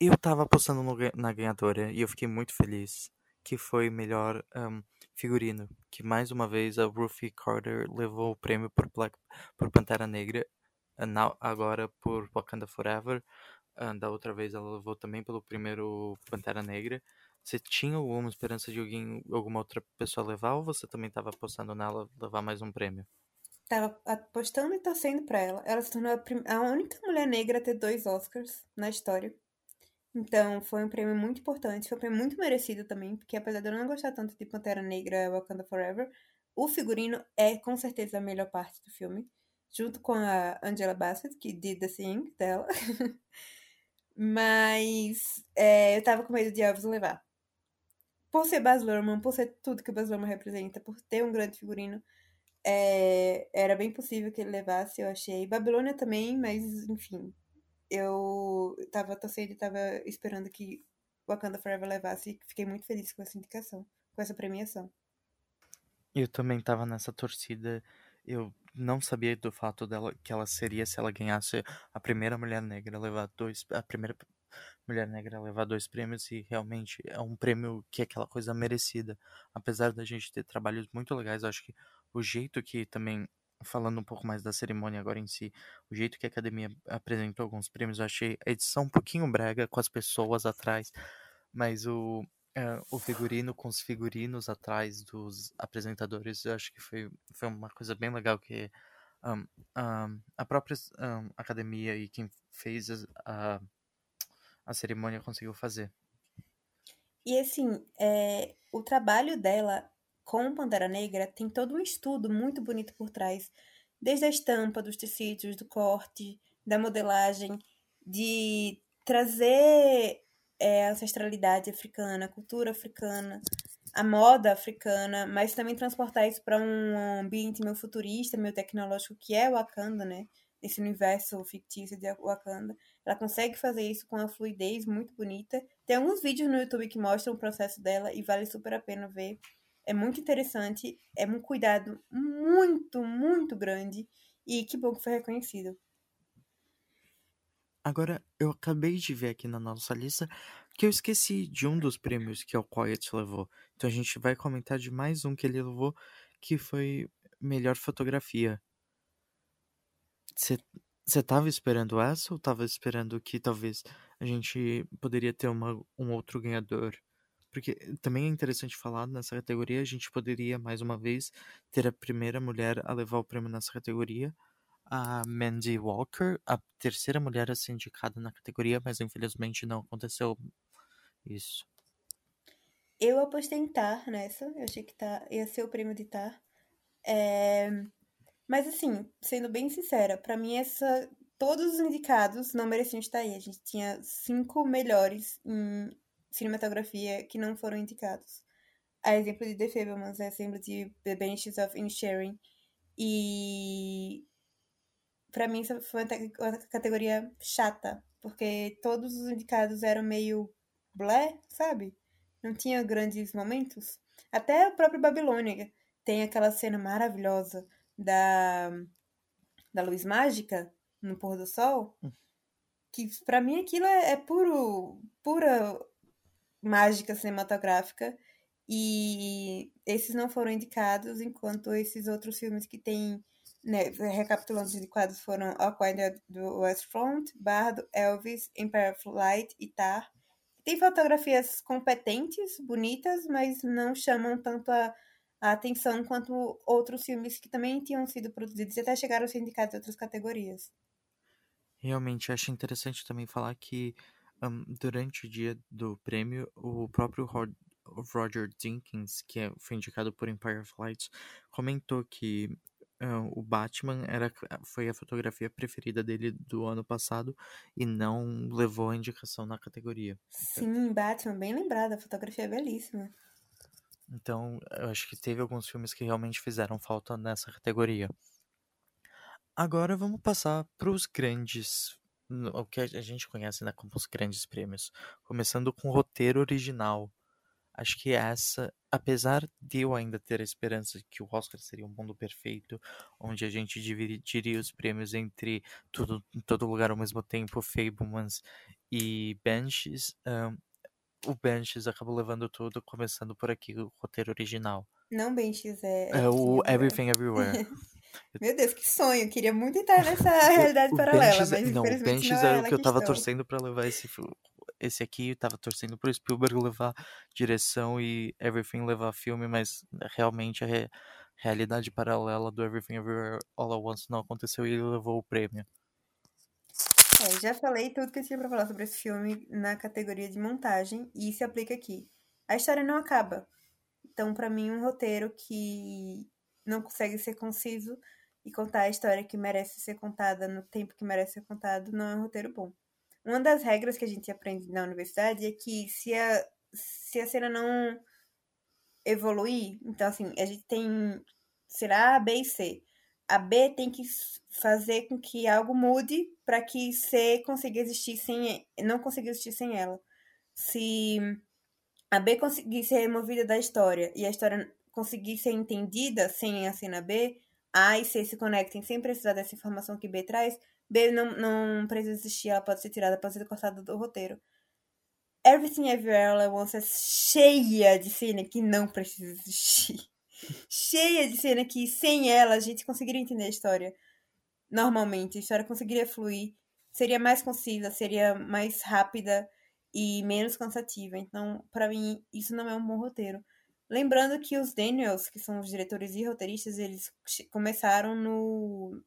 eu tava apostando no, na ganhadora e eu fiquei muito feliz, que foi melhor um, figurino, que mais uma vez a Ruthie Carter levou o prêmio por, Black, por Pantera Negra, agora por Wakanda Forever, da outra vez ela levou também pelo primeiro Pantera Negra. Você tinha alguma esperança de alguém, alguma outra pessoa levar ou você também estava apostando nela levar mais um prêmio? Tava apostando e torcendo pra ela. Ela se tornou a, a única mulher negra a ter dois Oscars na história. Então, foi um prêmio muito importante, foi um prêmio muito merecido também, porque apesar de eu não gostar tanto de Pantera Negra Wakanda Forever, o figurino é com certeza a melhor parte do filme, junto com a Angela Bassett, que did the thing dela. Mas é, eu tava com medo de Elvis levar. Por ser Baz Luhrmann, por ser tudo que o Baz Luhrmann representa, por ter um grande figurino, é, era bem possível que ele levasse, eu achei. Babilônia também, mas enfim. Eu tava torcendo e tava esperando que Wakanda Forever levasse e fiquei muito feliz com essa indicação, com essa premiação. Eu também tava nessa torcida. Eu não sabia do fato dela que ela seria se ela ganhasse a primeira mulher negra levar dois a primeira mulher negra levar dois prêmios e realmente é um prêmio que é aquela coisa merecida. Apesar da gente ter trabalhos muito legais acho que o jeito que também falando um pouco mais da cerimônia agora em si o jeito que a academia apresentou alguns prêmios eu achei a edição um pouquinho brega com as pessoas atrás mas o é, o figurino com os figurinos atrás dos apresentadores, eu acho que foi, foi uma coisa bem legal que um, um, a própria um, academia e quem fez a cerimônia conseguiu fazer. E assim, é, o trabalho dela com Pantera Negra tem todo um estudo muito bonito por trás, desde a estampa dos tecidos, do corte, da modelagem, de trazer é, a ancestralidade africana, a cultura africana, a moda africana, mas também transportar isso para um ambiente meio futurista, meio tecnológico, que é Wakanda, né? Esse universo fictício de Wakanda. Ela consegue fazer isso com uma fluidez muito bonita. Tem alguns vídeos no YouTube que mostram o processo dela e vale super a pena ver. É muito interessante, é um cuidado muito, muito grande e que bom que foi reconhecido. Agora, eu acabei de ver aqui na nossa lista que eu esqueci de um dos prêmios que o Quiet levou. Então a gente vai comentar de mais um que ele levou, que foi melhor fotografia. Você tava esperando essa ou tava esperando que talvez a gente poderia ter uma, um outro ganhador? Porque também é interessante falar nessa categoria, a gente poderia mais uma vez ter a primeira mulher a levar o prêmio nessa categoria a Mandy Walker, a terceira mulher a ser indicada na categoria, mas infelizmente não aconteceu isso. Eu apostei em Tar nessa, eu achei que ia ser o prêmio de Tar. É... Mas assim, sendo bem sincera, para mim essa todos os indicados não mereciam estar aí. A gente tinha cinco melhores em cinematografia que não foram indicados. A exemplo de The Fablemans, a exemplo de The Benches of Inisherin. E para mim essa foi uma categoria chata, porque todos os indicados eram meio blé, sabe? Não tinha grandes momentos. Até o próprio Babilônia tem aquela cena maravilhosa da da luz mágica no pôr do sol, hum. que para mim aquilo é, é puro pura mágica cinematográfica e esses não foram indicados, enquanto esses outros filmes que têm né, recapitulando os indicados foram Quiet do West Front, Bardo, Elvis, Empire of Light e Tar. Tem fotografias competentes, bonitas, mas não chamam tanto a, a atenção quanto outros filmes que também tinham sido produzidos e até chegaram a ser indicados em outras categorias. Realmente, acho interessante também falar que um, durante o dia do prêmio, o próprio Roger Jenkins, que é, foi indicado por Empire of Light, comentou que o Batman era, foi a fotografia preferida dele do ano passado e não levou a indicação na categoria. Sim, Batman, bem lembrado, a fotografia é belíssima. Então, eu acho que teve alguns filmes que realmente fizeram falta nessa categoria. Agora vamos passar para os grandes, o que a gente conhece né, como os grandes prêmios. Começando com o roteiro original. Acho que essa, apesar de eu ainda ter a esperança que o Oscar seria um mundo perfeito, onde a gente dividiria os prêmios entre tudo em todo lugar ao mesmo tempo, Fablemans e Benches, um, o Banshees acabou levando tudo, começando por aqui, o roteiro original. Não Banshees, é... É o Everything Everywhere. Meu Deus, que sonho! Queria muito entrar nessa realidade paralela, Banshees, mas não, o Banshees não é era o que eu tava questão. torcendo pra levar esse esse aqui, eu tava torcendo pro Spielberg levar direção e Everything levar filme, mas realmente a re- realidade paralela do Everything Everywhere All at Once não aconteceu e ele levou o prêmio. É, já falei tudo que eu tinha pra falar sobre esse filme na categoria de montagem, e se aplica aqui. A história não acaba. Então, pra mim, um roteiro que não consegue ser conciso e contar a história que merece ser contada no tempo que merece ser contado não é um roteiro bom. Uma das regras que a gente aprende na universidade é que se a, se a cena não evoluir, então assim, a gente tem, será A, B e C. A B tem que fazer com que algo mude para que C consiga existir sem, não consiga existir sem ela. Se a B conseguir ser removida da história e a história conseguir ser entendida sem a cena B, A e C se conectem sem precisar dessa informação que B traz, B não, não precisa existir, ela pode ser tirada, pode ser cortada do roteiro. Everything Everywhere All at Once é cheia de cena que não precisa existir. Cheia de cena que sem ela a gente conseguiria entender a história normalmente. A história conseguiria fluir, seria mais concisa, seria mais rápida e menos cansativa. Então, pra mim, isso não é um bom roteiro. Lembrando que os Daniels, que são os diretores e roteiristas, eles começaram no,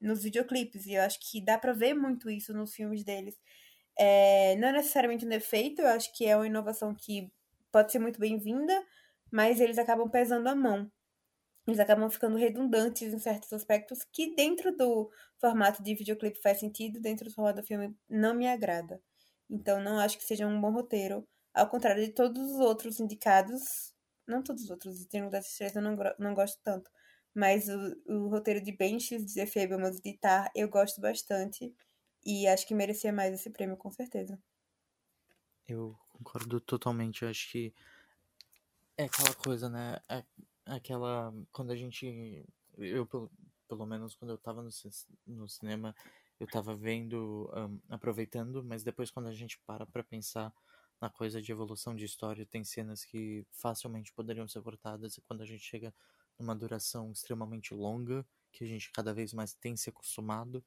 nos videoclipes. E eu acho que dá pra ver muito isso nos filmes deles. É, não é necessariamente um defeito, eu acho que é uma inovação que pode ser muito bem-vinda, mas eles acabam pesando a mão. Eles acabam ficando redundantes em certos aspectos que dentro do formato de videoclipe faz sentido, dentro do formato do filme não me agrada. Então não acho que seja um bom roteiro. Ao contrário de todos os outros indicados, não todos os outros, de Triângulo das Estrelas eu não, não gosto tanto, mas o, o roteiro de Benches, de The Fablemans, de Tar, eu gosto bastante. E acho que merecia mais esse prêmio, com certeza. Eu concordo totalmente, eu acho que é aquela coisa, né? É aquela. Quando a gente. Eu, pelo, pelo menos, quando eu tava no, no cinema, eu tava vendo, ahn, aproveitando, mas depois, quando a gente para pra pensar na coisa de evolução de história, tem cenas que facilmente poderiam ser cortadas, e quando a gente chega numa duração extremamente longa, que a gente cada vez mais tem se acostumado,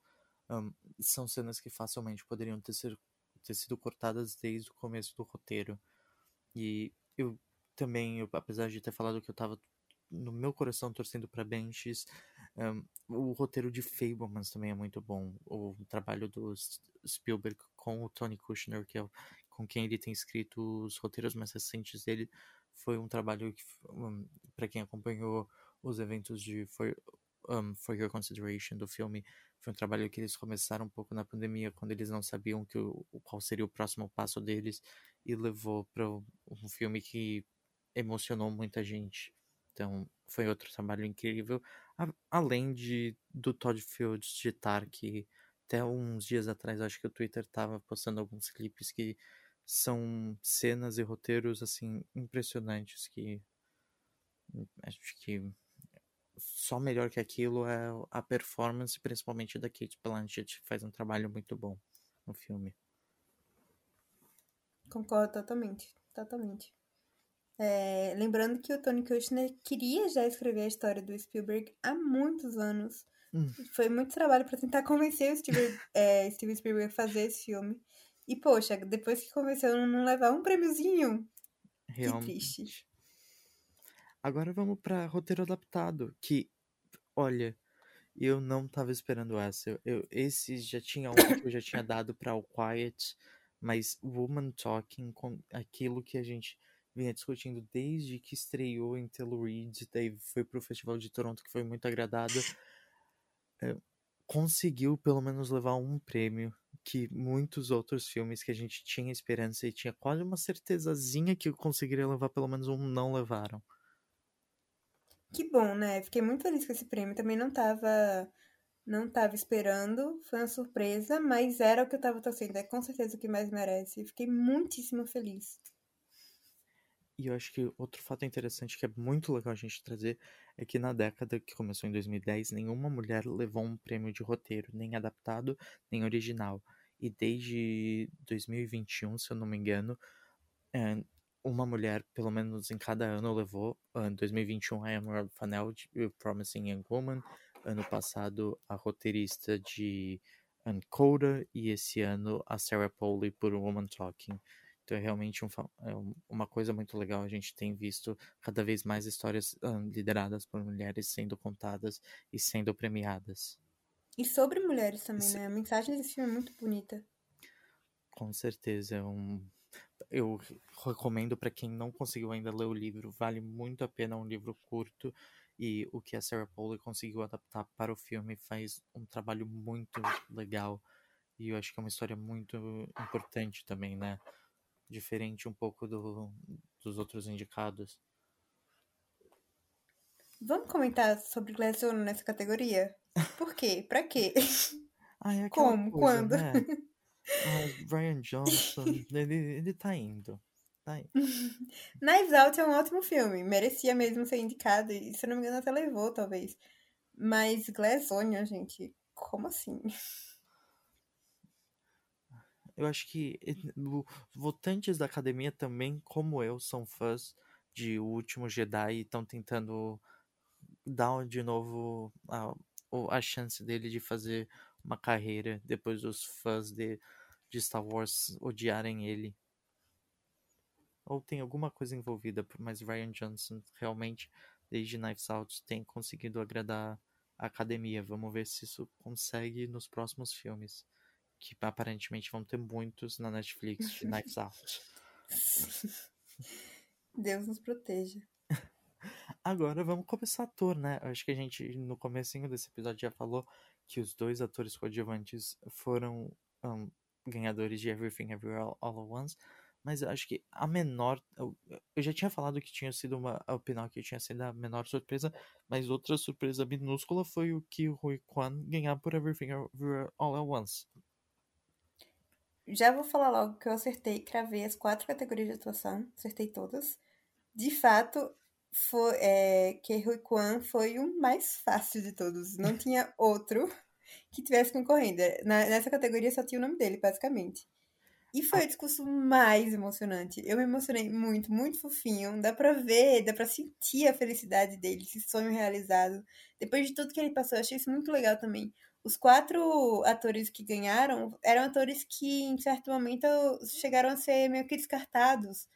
ahn, são cenas que facilmente poderiam ter, ser, ter sido cortadas desde o começo do roteiro. E eu também, eu, apesar de ter falado que eu tava no meu coração torcendo pra Benches, um, o roteiro de Fablemans também é muito bom. O trabalho do Spielberg com o Tony Kushner, que é com quem ele tem escrito os roteiros mais recentes dele, foi um trabalho que, um, para quem acompanhou os eventos de For, um, For Your Consideration do filme, foi um trabalho que eles começaram um pouco na pandemia, quando eles não sabiam que o- qual seria o próximo passo deles, e levou para um filme que emocionou muita gente. Então, foi outro trabalho incrível. A- além de do Todd Fields de Tar, que até uns dias atrás, acho que o Twitter tava postando alguns clipes que são cenas e roteiros, assim, impressionantes, que hum, acho que só melhor que aquilo é a performance, principalmente da Kate Blanchett, que faz um trabalho muito bom no filme. Concordo totalmente, totalmente. É, lembrando que o Tony Kushner queria já escrever a história do Spielberg há muitos anos. Hum. Foi muito trabalho para tentar convencer o Steven, é, Steven Spielberg a fazer esse filme. E, poxa, depois que convenceu a não levar um prêmiozinho, Realmente. triste. Agora vamos pra roteiro adaptado, que, olha, eu não tava esperando essa. Eu, eu- esse já tinha um que eu já tinha dado pra All Quiet, mas Woman Talking, com aquilo que a gente vinha discutindo desde que estreou em Telluride, daí foi pro Festival de Toronto, que foi muito agradado, é, conseguiu pelo menos levar um prêmio que muitos outros filmes que a gente tinha esperança e tinha quase uma certezazinha que conseguiria levar pelo menos um, não levaram. Que bom, né? Fiquei muito feliz com esse prêmio. Também não tava, não tava esperando. Foi uma surpresa, mas era o que eu tava torcendo. É com certeza o que mais merece. Fiquei muitíssimo feliz. E eu acho que outro fato interessante que é muito legal a gente trazer é que na década que começou em 2010, nenhuma mulher levou um prêmio de roteiro, nem adaptado, nem original. E desde 2021, se eu não me engano, é, uma mulher, pelo menos em cada ano, levou. Em 2021, a Emerald Fennell de Promising Young Woman. Ano passado, a roteirista de Coda. E esse ano, a Sarah Polley por Woman Talking. Então é realmente um, é uma coisa muito legal. A gente tem visto cada vez mais histórias lideradas por mulheres sendo contadas e sendo premiadas. E sobre mulheres também, Isso... né? A mensagem desse filme é muito bonita. Com certeza. É um... Eu recomendo para quem não conseguiu ainda ler o livro. Vale muito a pena. É um livro curto. E o que a Sarah Polley conseguiu adaptar para o filme faz um trabalho muito legal. E eu acho que é uma história muito importante também, né? Diferente um pouco do, dos outros indicados. Vamos comentar sobre Glass nessa categoria? Por quê? Pra quê? É Como? Coisa, Quando? Né? Brian Johnson, ele, ele tá indo. Tá indo. Knives Out é um ótimo filme. Merecia mesmo ser indicado. E se eu não me engano, até levou, talvez. Mas Glass Onion, gente, como assim? Eu acho que votantes da academia também, como eu, são fãs de O Último Jedi e estão tentando dar de novo a, a chance dele de fazer uma carreira depois dos fãs de, de Star Wars odiarem ele. Ou tem alguma coisa envolvida, mas Ryan Johnson realmente, desde Knives Out, tem conseguido agradar a academia. Vamos ver se isso consegue nos próximos filmes. Que aparentemente vão ter muitos na Netflix de Knives Out. Deus nos proteja. Agora vamos começar ator, né? Acho que a gente, no comecinho desse episódio, já falou que os dois atores coadjuvantes foram um, ganhadores de Everything Everywhere All at Once. Mas eu acho que a menor. Eu, eu já tinha falado que tinha sido uma. O Pinóquio tinha sido a menor surpresa. Mas outra surpresa minúscula foi o que o Rui Kwan ganhar por Everything Everywhere All at Once. Já vou falar logo que eu acertei, cravei as quatro categorias de atuação, acertei todas. De fato, foi, é, que Rui Kwan foi o mais fácil de todos. Não tinha outro que tivesse concorrendo. Na, nessa categoria só tinha o nome dele, basicamente. E foi o discurso mais emocionante. Eu me emocionei muito, muito fofinho. Dá pra ver, dá pra sentir a felicidade dele, esse sonho realizado. Depois de tudo que ele passou, eu achei isso muito legal também. Os quatro atores que ganharam eram atores que, em certo momento, chegaram a ser meio que descartados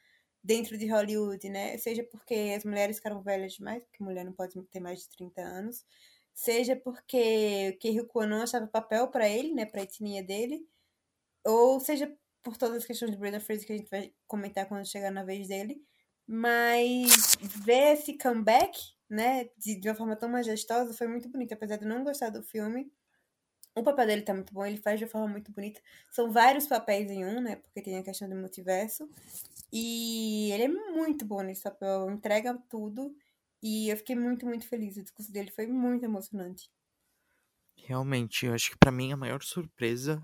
dentro de Hollywood, né? Seja porque as mulheres ficaram velhas demais, porque mulher não pode ter mais de 30 anos, seja porque o Keiju Kwan não achava papel para ele, né, para a etnia dele, ou seja por todas as questões de Brenda Fraser que a gente vai comentar quando chegar na vez dele, mas ver esse comeback, né, de, de uma forma tão majestosa foi muito bonito, apesar de eu não gostar do filme. O papel dele tá muito bom, ele faz de uma forma muito bonita. São vários papéis em um, né? Porque tem a questão do multiverso. E ele é muito bom nesse papel, entrega tudo. E eu fiquei muito, muito feliz. O discurso dele foi muito emocionante. Realmente, eu acho que para mim a maior surpresa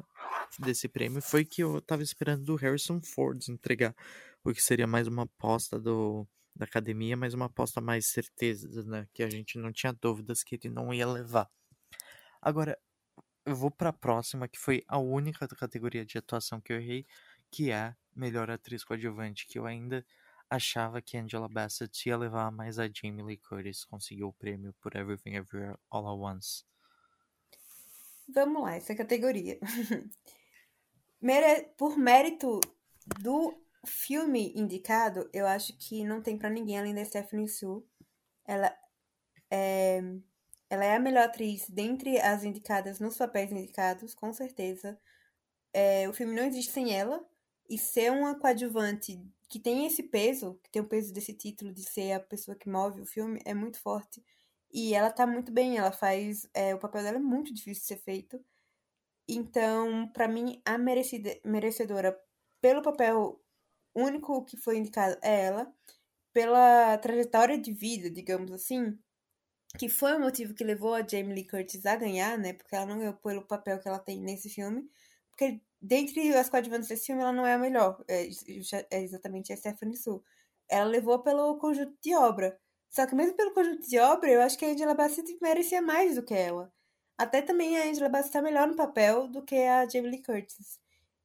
desse prêmio foi que eu tava esperando do Harrison Ford entregar o que seria mais uma aposta do, da academia, mas uma aposta mais certeza, né? Que a gente não tinha dúvidas que ele não ia levar. Agora, eu vou para a próxima, que foi a única categoria de atuação que eu errei, que é melhor atriz coadjuvante, que eu ainda achava que Angela Bassett ia levar, mas a Jamie Lee Curtis conseguiu o prêmio por Everything Everywhere All at Once. Vamos lá, essa categoria. Por mérito do filme indicado, eu acho que não tem para ninguém além da Stephanie Su. Ela é, ela é a melhor atriz dentre as indicadas nos papéis indicados, com certeza. É, o filme não existe sem ela e ser uma coadjuvante que tem esse peso, que tem o peso desse título de ser a pessoa que move o filme, é muito forte. E ela tá muito bem, ela faz. É, o papel dela é muito difícil de ser feito. Então, para mim, a merecida, merecedora pelo papel único que foi indicado é ela, pela trajetória de vida, digamos assim, que foi o motivo que levou a Jamie Lee Curtis a ganhar, né? Porque ela não ganhou pelo papel que ela tem nesse filme, porque dentre as coadjuvantes desse filme, ela não é a melhor. É, é exatamente a Stephanie Su. Ela levou pelo conjunto de obra. Só que mesmo pelo conjunto de obra, eu acho que a Angela Bassett merecia mais do que ela. Até também a Angela Bassett está melhor no papel do que a Jamie Lee Curtis.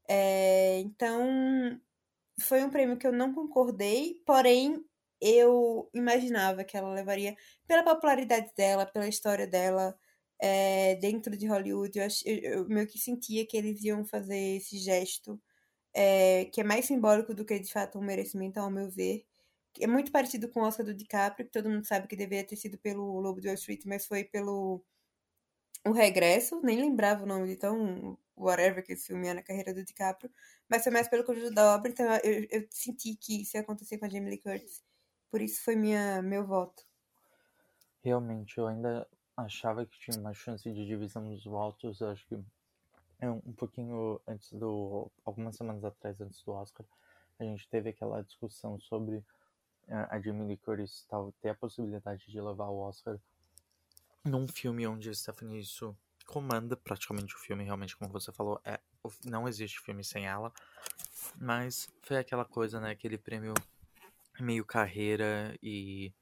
É, então, foi um prêmio que eu não concordei, porém eu imaginava que ela levaria pela popularidade dela, pela história dela é, dentro de Hollywood. Eu, eu, eu, meio que sentia que eles iam fazer esse gesto é, que é mais simbólico do que de fato um merecimento, ao meu ver. É muito parecido com o Oscar do DiCaprio, que todo mundo sabe que deveria ter sido pelo Lobo de Wall Street, mas foi pelo O Regresso. Nem lembrava o nome de tão whatever que esse filme é na carreira do DiCaprio, mas foi mais pelo conjunto da obra, então eu, eu senti que isso ia acontecer com a Jamie Lee Curtis. Por isso foi minha, meu voto. Realmente, eu ainda achava que tinha uma chance de divisão dos votos. Acho que é um pouquinho antes do. algumas semanas atrás, antes do Oscar, a gente teve aquela discussão sobre a Jamie Lee Curtis tal, ter a possibilidade de levar o Oscar num filme onde Stephanie Su comanda praticamente o filme, realmente, como você falou, é, não existe filme sem ela. Mas foi aquela coisa, né? Aquele prêmio meio carreira e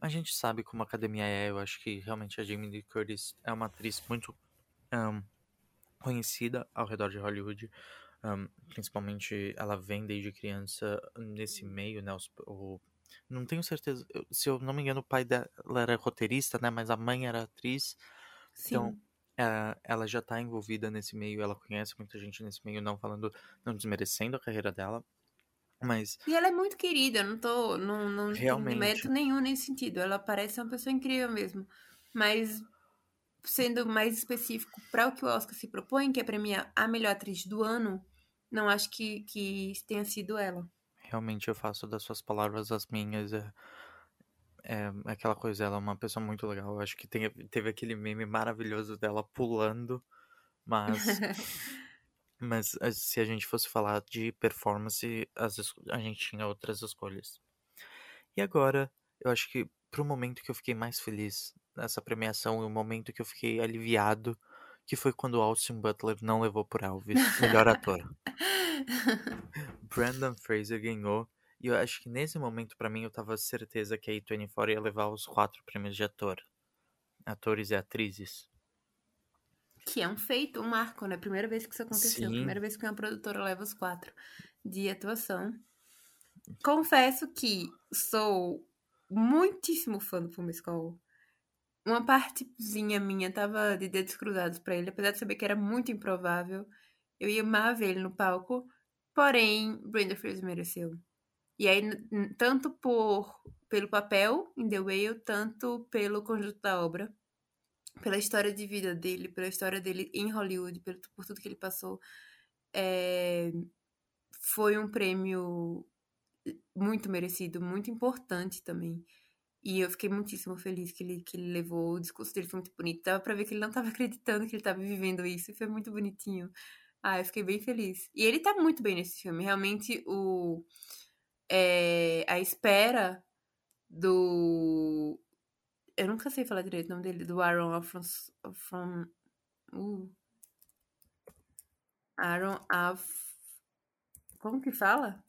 a gente sabe como a academia é. Eu acho que realmente a Jamie Lee Curtis é uma atriz muito um, conhecida ao redor de Hollywood. Um, principalmente ela vem desde criança nesse meio, né? Os, o, não tenho certeza, se eu não me engano, o pai dela era roteirista, né? Mas a mãe era atriz. Sim. Então, é, ela já está envolvida nesse meio, ela conhece muita gente nesse meio, não falando, não desmerecendo a carreira dela, mas... E ela é muito querida, não tô, não, não Realmente. mérito nenhum nesse sentido, ela parece uma pessoa incrível mesmo, mas sendo mais específico para o que o Oscar se propõe, que é premiar a melhor atriz do ano, não acho que, que tenha sido ela. Realmente eu faço das suas palavras as minhas, é é aquela coisa, ela é uma pessoa muito legal. Eu acho que tem, teve aquele meme maravilhoso dela pulando, mas. mas eh, se a gente fosse falar de performance, as, a gente tinha outras escolhas. E agora, eu acho que pro momento que eu fiquei mais feliz nessa premiação e o momento que eu fiquei aliviado, que foi quando Austin Butler não levou por Elvis, melhor ator. Brandon Fraser ganhou e eu acho que nesse momento, para mim, eu tava certeza que a A24 ia levar os quatro prêmios de ator. Atores e atrizes. Que é um feito, um marco, né? Primeira vez que isso aconteceu. Sim. Primeira vez que uma produtora leva os quatro de atuação. Confesso que sou muitíssimo fã do Full School. Uma partezinha minha tava de dedos cruzados para ele, apesar de saber que era muito improvável. Eu ia amar ver ele no palco. Porém, Brenda Fraser mereceu. E aí, tanto por pelo papel em The Whale, tanto pelo conjunto da obra, pela história de vida dele, pela história dele em Hollywood, por, por tudo que ele passou, é, foi um prêmio muito merecido, muito importante também. E eu fiquei muitíssimo feliz que ele, que ele levou. O discurso dele foi muito bonito. Dava pra ver que ele não estava acreditando que ele estava vivendo isso. E foi muito bonitinho. Ah, eu fiquei bem feliz. E ele tá muito bem nesse filme. Realmente, o é, a espera do. Eu nunca sei falar direito o nome dele, do Aaron Alphonse. From, uh, Aaron Af. Como que fala?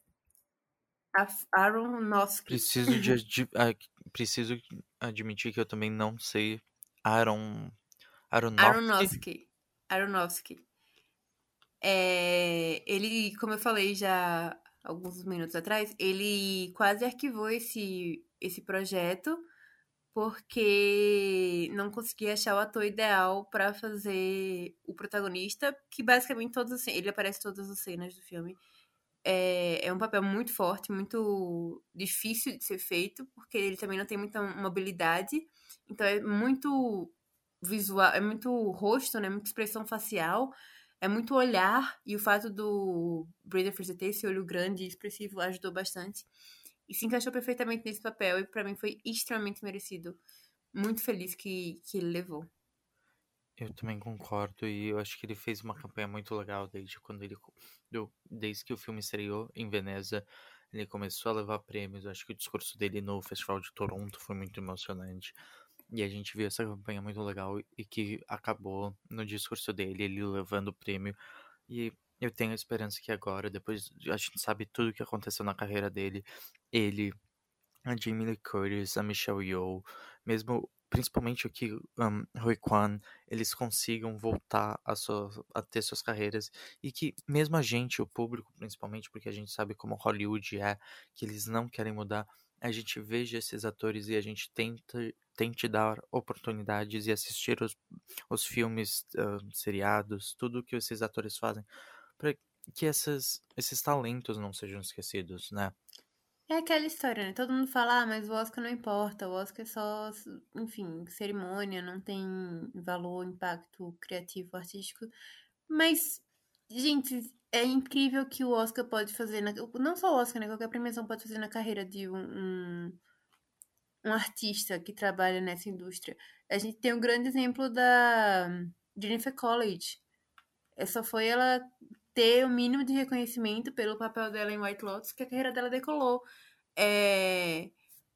Af, Aaron Noski. Preciso, de, de, preciso admitir que eu também não sei. Aaron. Aronofsky. Aronofsky. Aronofsky. É, ele, como eu falei já alguns minutos atrás, ele quase arquivou esse, esse projeto porque não conseguia achar o ator ideal para fazer o protagonista, que basicamente todos ele aparece em todas as cenas do filme. É, é um papel muito forte, muito difícil de ser feito, porque ele também não tem muita mobilidade, então é muito visual, é muito rosto, né, muita expressão facial, é muito olhar, e o fato do Brandon Fraser ter esse olho grande e expressivo ajudou bastante. E se encaixou perfeitamente nesse papel, e para mim foi extremamente merecido. Muito feliz que, que ele levou. Eu também concordo, e eu acho que ele fez uma campanha muito legal desde quando ele. Desde que o filme estreou em Veneza, ele começou a levar prêmios. Eu acho que o discurso dele no Festival de Toronto foi muito emocionante. E a gente viu essa campanha muito legal e que acabou no discurso dele, ele levando o prêmio. E eu tenho esperança que agora, depois a gente sabe tudo o que aconteceu na carreira dele, ele, a Jamie Lee Curtis, a Michelle Yeoh, mesmo principalmente o que um, Rui Kwan, eles consigam voltar a, sua, a ter suas carreiras e que mesmo a gente, o público principalmente, porque a gente sabe como Hollywood é, que eles não querem mudar, a gente veja esses atores e a gente tenta tente dar oportunidades e assistir os, os filmes, uh, seriados, tudo que esses atores fazem, para que essas, esses talentos não sejam esquecidos, né? É aquela história, né? Todo mundo fala, ah, mas o Oscar não importa, o Oscar é só, enfim, cerimônia, não tem valor, impacto criativo, artístico. Mas, gente, é incrível que o Oscar pode fazer, na, não só o Oscar, né? Qualquer premiação pode fazer na carreira de um, um, artista que trabalha nessa indústria. A gente tem um grande exemplo da Jennifer College. Só foi ela ter o mínimo de reconhecimento pelo papel dela em White Lotus, que a carreira dela decolou. É,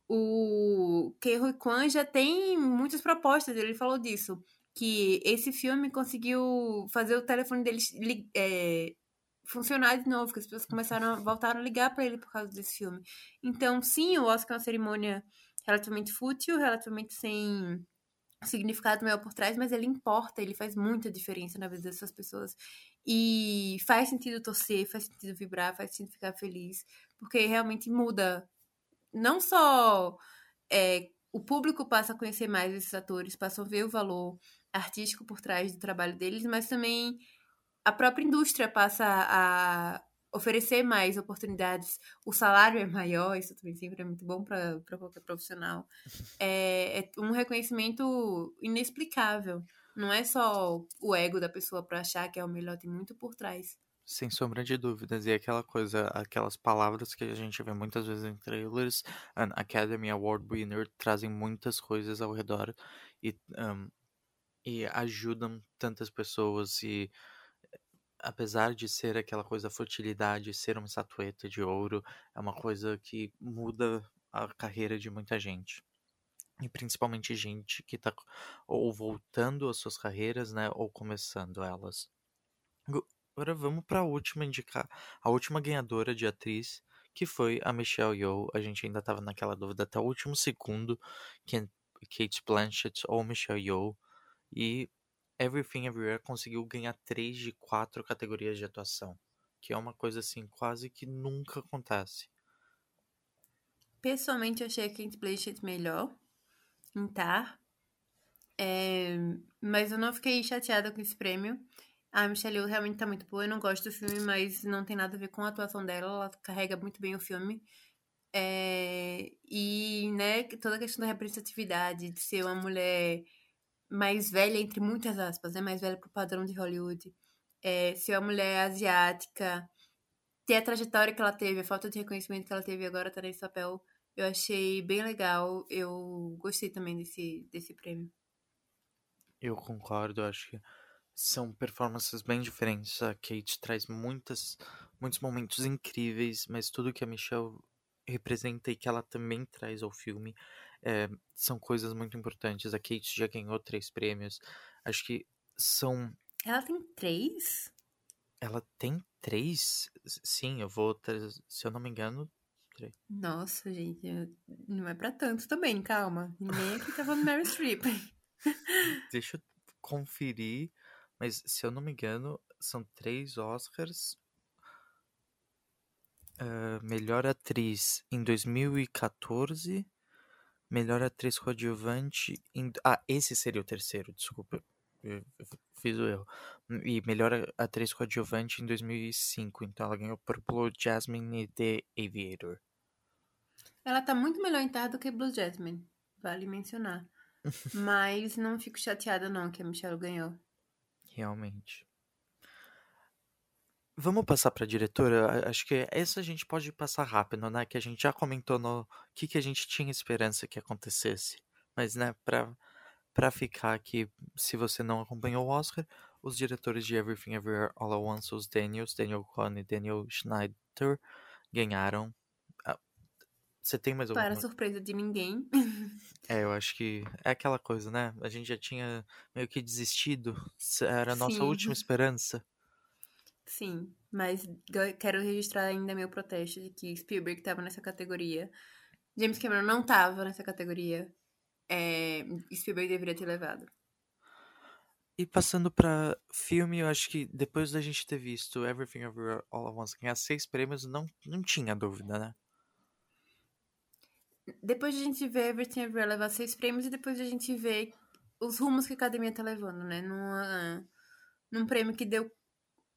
o Ke Huy Kwan já tem muitas propostas, ele falou disso, que esse filme conseguiu fazer o telefone dele é, funcionar de novo, que as pessoas começaram a, voltaram a ligar para ele por causa desse filme. Então, sim, o Oscar é uma cerimônia relativamente fútil, relativamente sem significado maior por trás, mas ele importa, ele faz muita diferença na vida dessas pessoas. E faz sentido torcer, faz sentido vibrar, faz sentido ficar feliz, porque realmente muda. Não só é, o público passa a conhecer mais esses atores, passa a ver o valor artístico por trás do trabalho deles, mas também a própria indústria passa a oferecer mais oportunidades, o salário é maior, isso também sempre é muito bom para qualquer profissional. É, é, um reconhecimento inexplicável. Não é só o ego da pessoa para achar que é o melhor, tem muito por trás. Sem sombra de dúvidas. E aquela coisa, aquelas palavras que a gente vê muitas vezes em trailers, an Academy Award winner, trazem muitas coisas ao redor e, um, e ajudam tantas pessoas e apesar de ser aquela coisa futilidade, ser uma estatueta de ouro, é uma coisa que muda a carreira de muita gente. E principalmente gente que está ou voltando às suas carreiras, né, ou começando elas. Agora vamos para a última indicar, a última ganhadora de atriz, que foi a Michelle Yeoh. A gente ainda estava naquela dúvida até o último segundo, Kate Blanchett ou Michelle Yeoh. E Everything Everywhere conseguiu ganhar três de quatro categorias de atuação, que é uma coisa assim quase que nunca acontece. Pessoalmente, eu achei a Kate Blanchett melhor em Tar, é, mas eu não fiquei chateada com esse prêmio. A Michelle Yeoh realmente tá muito boa. Eu não gosto do filme, mas não tem nada a ver com a atuação dela. Ela carrega muito bem o filme. É, e, né, toda a questão da representatividade, de ser uma mulher mais velha, entre muitas aspas, né? Mais velha pro padrão de Hollywood. É, ser uma mulher asiática, ter a trajetória que ela teve, a falta de reconhecimento que ela teve agora tá nesse papel, eu achei bem legal. Eu gostei também desse, desse prêmio. Eu concordo, acho que são performances bem diferentes. A Kate traz muitas, muitos momentos incríveis, mas tudo que a Michelle representa e que ela também traz ao filme é, são coisas muito importantes. A Kate já ganhou três prêmios. Acho que são. Ela tem três? Ela tem três? Sim, eu vou. Se eu não me engano. Três. Nossa, gente. Não é pra tanto também, calma. Nem aqui tá falando Mary Streep. Deixa eu conferir. Mas se eu não me engano, são três Oscars. Uh, melhor atriz em 2014 Melhor atriz coadjuvante. Em... Ah, esse seria o terceiro, desculpa. Fiz o erro. E melhor atriz coadjuvante em 2005. Então ela ganhou por Blue Jasmine e The Aviator. Ela tá muito melhor em Tar do que Blue Jasmine. Vale mencionar. Mas não fico chateada, não, que a Michelle ganhou. Realmente. Vamos passar para a diretora? Acho que essa a gente pode passar rápido, né? Que a gente já comentou no que, que a gente tinha esperança que acontecesse. Mas, né, para para ficar aqui, se você não acompanhou o Oscar, os diretores de Everything Everywhere All at Once, os Daniels, Daniel Kwan e Daniel Schneider, ganharam. Ah, você tem mais alguma Para surpresa de ninguém. É, eu acho que é aquela coisa, né? A gente já tinha meio que desistido. Era a nossa Sim. última esperança. Sim, mas quero registrar ainda meu protesto de que Spielberg estava nessa categoria. James Cameron não estava nessa categoria. É, Spielberg deveria ter levado. E passando pra filme, eu acho que depois da gente ter visto Everything Everywhere All at Once ganhar seis prêmios, não, não tinha dúvida, né? Depois de a gente ver Everything Everywhere levar seis prêmios e depois de a gente ver os rumos que a academia tá levando, né? Numa, num prêmio que deu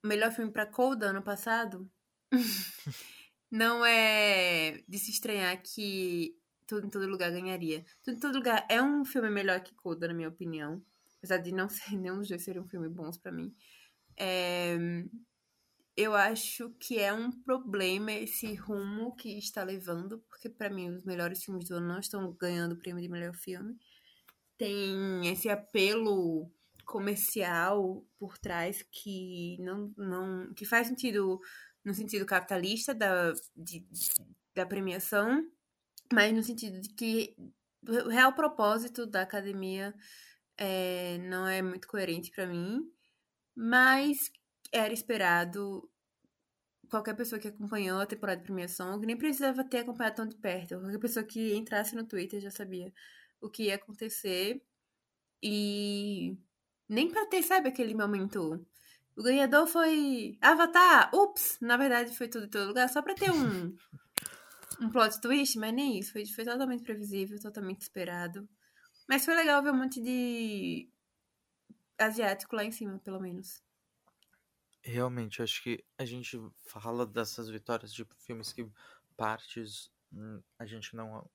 melhor filme pra Coda ano passado, não é de se estranhar que Tudo em Todo Lugar ganharia. Tudo em Todo Lugar é um filme melhor que Coda, na minha opinião. Apesar de não ser nenhum dos dois seriam filmes bons para mim. É, eu acho que é um problema esse rumo que está levando, porque para mim os melhores filmes do ano não estão ganhando o prêmio de melhor filme. Tem esse apelo comercial por trás que não, não que faz sentido no sentido capitalista da, de, da premiação, mas no sentido de que o real propósito da academia é, não é muito coerente para mim, mas era esperado qualquer pessoa que acompanhou a temporada de premiação, que nem precisava ter acompanhado tão de perto, qualquer pessoa que entrasse no Twitter já sabia o que ia acontecer e nem para ter, sabe, aquele momento o ganhador foi Avatar. Ups! Na verdade foi tudo em todo lugar, só pra ter um, um plot twist, mas nem isso. Foi, foi totalmente previsível, totalmente esperado. Mas foi legal ver um monte de asiático lá em cima, pelo menos. Realmente, acho que a gente fala dessas vitórias de filmes que partes hum, a gente não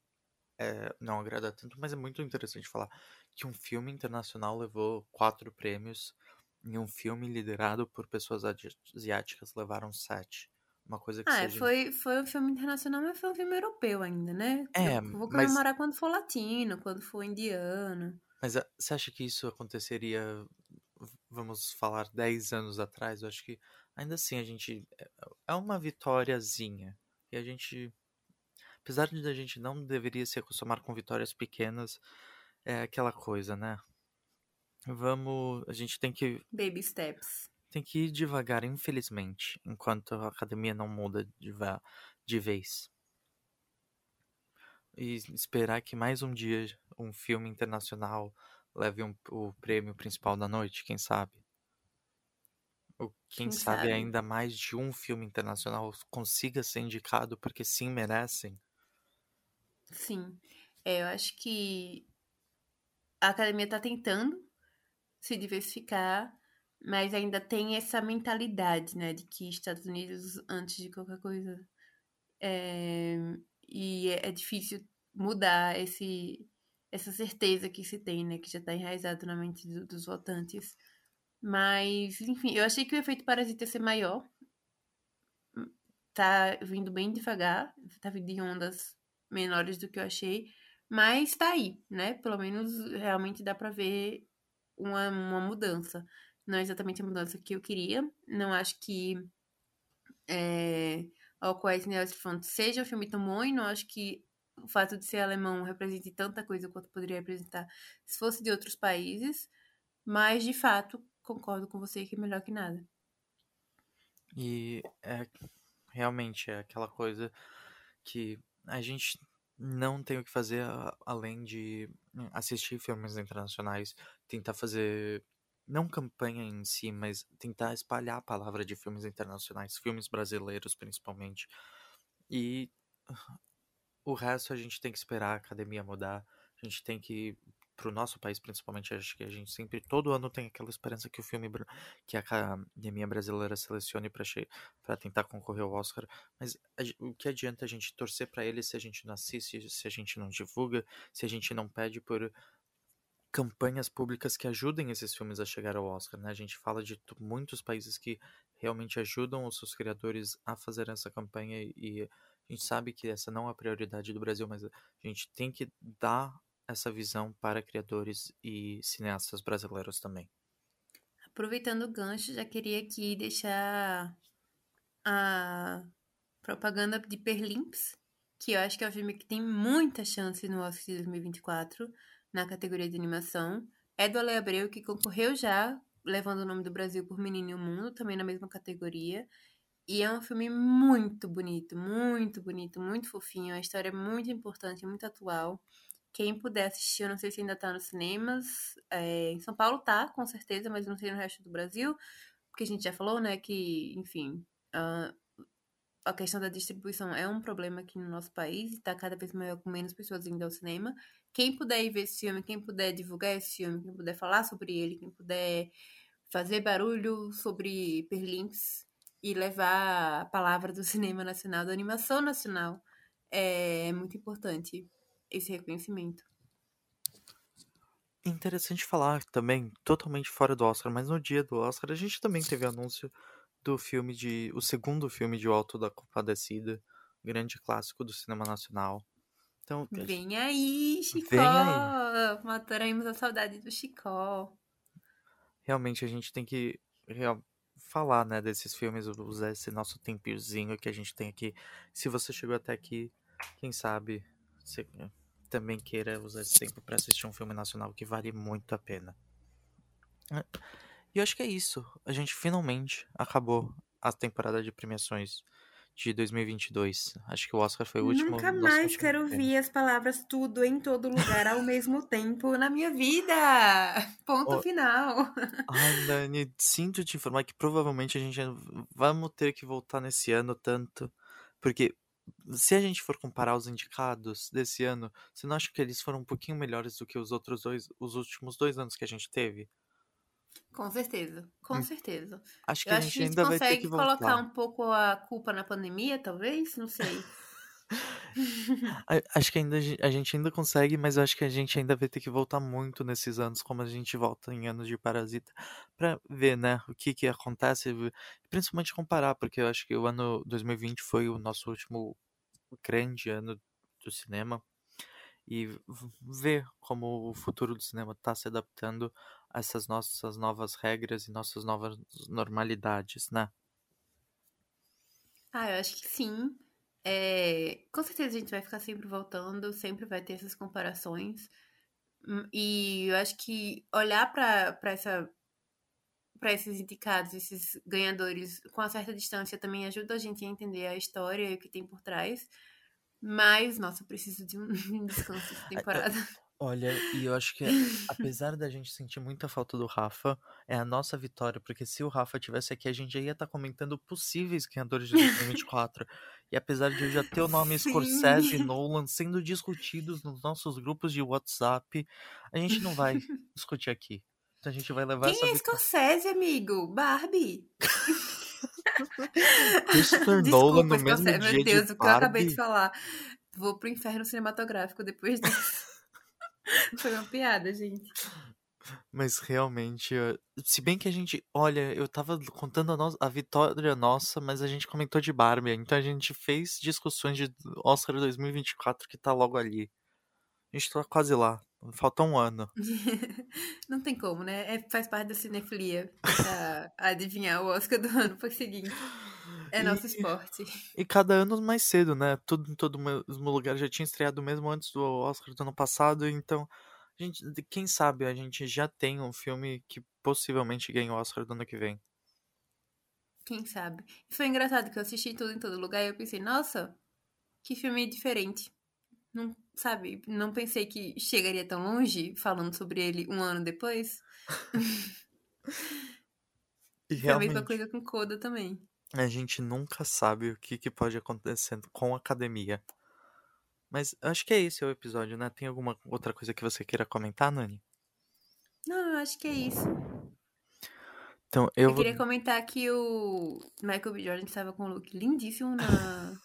é, não agrada tanto, mas é muito interessante falar que um filme internacional levou quatro prêmios e um filme liderado por pessoas asiáticas levaram sete. Uma coisa que ah, seja... foi, foi um filme internacional, mas foi um filme europeu ainda, né? É, Eu vou comemorar mas... quando for latino, quando for indiano. Mas ah, você acha que isso aconteceria, vamos falar, dez anos atrás? Eu acho que ainda assim a gente. É, é uma vitóriazinha. E a gente. Apesar de a gente não deveria se acostumar com vitórias pequenas, é aquela coisa, né? Vamos. A gente tem que. Baby steps. Tem que ir devagar, infelizmente, enquanto a academia não muda de, de vez. E esperar que mais um dia um filme internacional leve um, o prêmio principal da noite, quem sabe? Ou quem, quem sabe, sabe ainda mais de um filme internacional consiga ser indicado, porque sim merecem. Sim. É, eu acho que a academia está tentando se diversificar, mas ainda tem essa mentalidade, né, de que Estados Unidos antes de qualquer coisa. É, e é, é difícil mudar esse essa certeza que se tem, né, que já está enraizado na mente do, dos votantes. Mas, enfim, eu achei que o efeito parasita ia ser maior. Tá vindo bem devagar, tá vindo em ondas menores do que eu achei, mas tá aí, né? Pelo menos realmente dá para ver uma, uma mudança. Não é exatamente a mudança que eu queria. Não acho que é, All Quiet on the Front seja um filme tão bom não acho que o fato de ser alemão represente tanta coisa quanto poderia representar se fosse de outros países. Mas, de fato, concordo com você que é melhor que nada. E é, realmente é aquela coisa que a gente não tem o que fazer além de hum, assistir filmes internacionais, tentar fazer não campanha em si, mas tentar espalhar a palavra de filmes internacionais, filmes brasileiros principalmente. E o resto a gente tem que esperar a academia mudar, a gente tem que pro nosso país principalmente, acho que a gente sempre todo ano tem aquela esperança que o filme que a academia brasileira selecione para para tentar concorrer ao Oscar, mas a, o que adianta a gente torcer para ele se a gente não assiste, se a gente não divulga, se a gente não pede por campanhas públicas que ajudem esses filmes a chegar ao Oscar, né? A gente fala de muitos países que realmente ajudam os seus criadores a fazer essa campanha e a gente sabe que essa não é a prioridade do Brasil, mas a gente tem que dar essa visão para criadores e cineastas brasileiros também. Aproveitando o gancho, já queria aqui deixar a propaganda de Perlimps, que eu acho que é um filme que tem muita chance no Oscar de 2024 na categoria de animação. É do Ale Abreu, que concorreu já, levando o nome do Brasil por Menino e o Mundo, também na mesma categoria. E é um filme muito bonito, muito bonito, muito fofinho. A história é muito importante, muito atual. Quem puder assistir, eu não sei se ainda tá nos cinemas. É, em São Paulo tá, com certeza, mas não sei no resto do Brasil. Porque a gente já falou, né, que, enfim, a, a questão da distribuição é um problema aqui no nosso país e tá cada vez maior com menos pessoas indo ao cinema. Quem puder ir ver esse filme, quem puder divulgar esse filme, quem puder falar sobre ele, quem puder fazer barulho sobre Perlinks e levar a palavra do cinema nacional, da animação nacional, é muito importante esse reconhecimento. Interessante falar também, totalmente fora do Oscar, mas no dia do Oscar a gente também teve anúncio do filme de. o segundo filme de O Alto da Compadecida, grande clássico do cinema nacional. Então, Vem aí, Chicó! Vem aí. Mataremos a saudade do Chicó. realmente a gente tem que real- falar, né, desses filmes, usar esse nosso tempinhozinho que a gente tem aqui. Se você chegou até aqui, quem sabe você também queira usar esse tempo para assistir um filme nacional que vale muito a pena. É, E eu acho que é isso. A gente finalmente acabou a temporada de premiações de 2022. Acho que o Oscar foi o último. Nunca mais quero ouvir as palavras tudo em todo lugar ao mesmo tempo na minha vida. Ponto Ó, final. Ai, Dani, sinto te informar que provavelmente a gente vamos ter que voltar nesse ano tanto, porque se a gente for comparar os indicados desse ano, você não acha que eles foram um pouquinho melhores do que os outros dois, os últimos dois anos que a gente teve? Com certeza, com Hum, certeza. Acho que Eu a acho gente que a gente ainda consegue colocar voltar. um pouco a culpa na pandemia, talvez? Não sei. Acho que ainda a gen- a gente ainda consegue, mas acho que a gente ainda vai ter que voltar muito nesses anos, como a gente volta em anos de Parasita, pra ver, né, o que que acontece, principalmente comparar, porque eu acho que o ano 2020 foi o nosso último grande ano do cinema e ver como o futuro do cinema está se adaptando a essas nossas novas regras e nossas novas normalidades, né? Ah, eu acho que sim. É, com certeza a gente vai ficar sempre voltando, sempre vai ter essas comparações. Hum, E eu acho que olhar para para esses indicados, esses ganhadores com uma certa distância também ajuda a gente a entender a história e o que tem por trás. Mas, nossa, eu preciso de um descanso de temporada. Olha, e eu acho que apesar da gente sentir muita falta do Rafa, é a nossa vitória, porque se o Rafa tivesse aqui, a gente já ia estar comentando possíveis ganhadores de 2024. E apesar de eu já ter o nome Scorsese e Sim. Nolan sendo discutidos nos nossos grupos de WhatsApp, a gente não vai discutir aqui. Então a gente vai levar essa Quem é vitória. Scorsese, amigo? Barbie. Christopher Nolan no mesmo dia Meu Deus, de o que eu acabei de falar. Vou pro inferno cinematográfico depois disso. Foi uma piada, gente. Mas realmente, se bem que a gente, olha, eu tava contando a, no- a vitória nossa, mas a gente comentou de Barbie, então a gente fez discussões de Oscar 2024 que tá logo ali. A gente tá quase lá, falta um ano. Não tem como, né? É, faz parte da cinefilia adivinhar o Oscar do ano seguinte. É nosso E, esporte. e cada ano mais cedo, né? Tudo em todo o mesmo lugar já tinha estreado mesmo antes do Oscar do ano passado, então, a gente, quem sabe a gente já tem um filme que possivelmente ganhe o Oscar do ano que vem. Quem sabe? E foi engraçado que eu assisti tudo em todo lugar e eu pensei, nossa, que filme diferente. Não, sabe, não pensei que chegaria tão longe falando sobre ele um ano depois. E Foi a mesma coisa com Coda também. A gente nunca sabe o que, que pode acontecer com a academia. Mas acho que é esse o episódio, né? Tem alguma outra coisa que você queira comentar, Nani? Não, eu acho que é isso. Então, eu Eu vou. queria comentar que o Michael B. Jordan estava com um look lindíssimo na,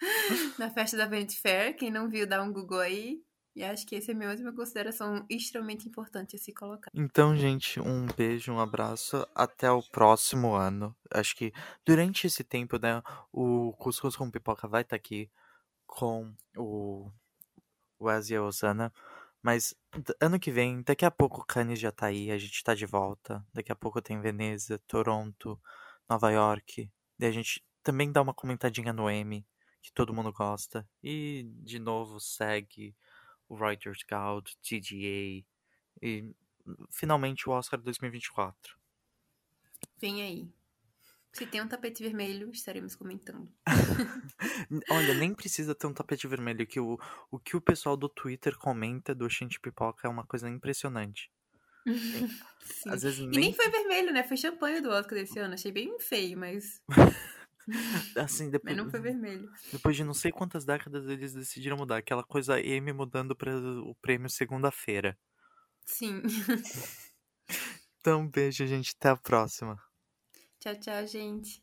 na festa da Vanity Fair. Quem não viu, dá um Google aí. E acho que essa é a minha última consideração extremamente importante a se colocar. Então, gente, um beijo, um abraço. Até o próximo ano. Acho que durante esse tempo, né? O Cuscuz com Pipoca vai estar aqui com o Wes e a Osana. Mas ano que vem, daqui a pouco o Cannes já tá aí, a gente tá de volta. Daqui a pouco tem Veneza, Toronto, Nova York. Daí a gente também dá uma comentadinha no Emmy, que todo mundo gosta. E, de novo, segue o Writers Guild, TGA e finalmente o Oscar 2024. Vem aí. Se tem um tapete vermelho, estaremos comentando. Olha, nem precisa ter um tapete vermelho, que o, o que o pessoal do Twitter comenta do Oxente Pipoca é uma coisa impressionante. Às vezes E nem, nem foi vermelho, né? Foi champanhe do Oscar desse ano. Achei bem feio, mas, assim, depois, mas não foi vermelho. depois de não sei quantas décadas eles decidiram mudar, aquela coisa M mudando para o prêmio segunda-feira. Sim. Então, beijo, gente, até a próxima. Tchau, tchau, gente.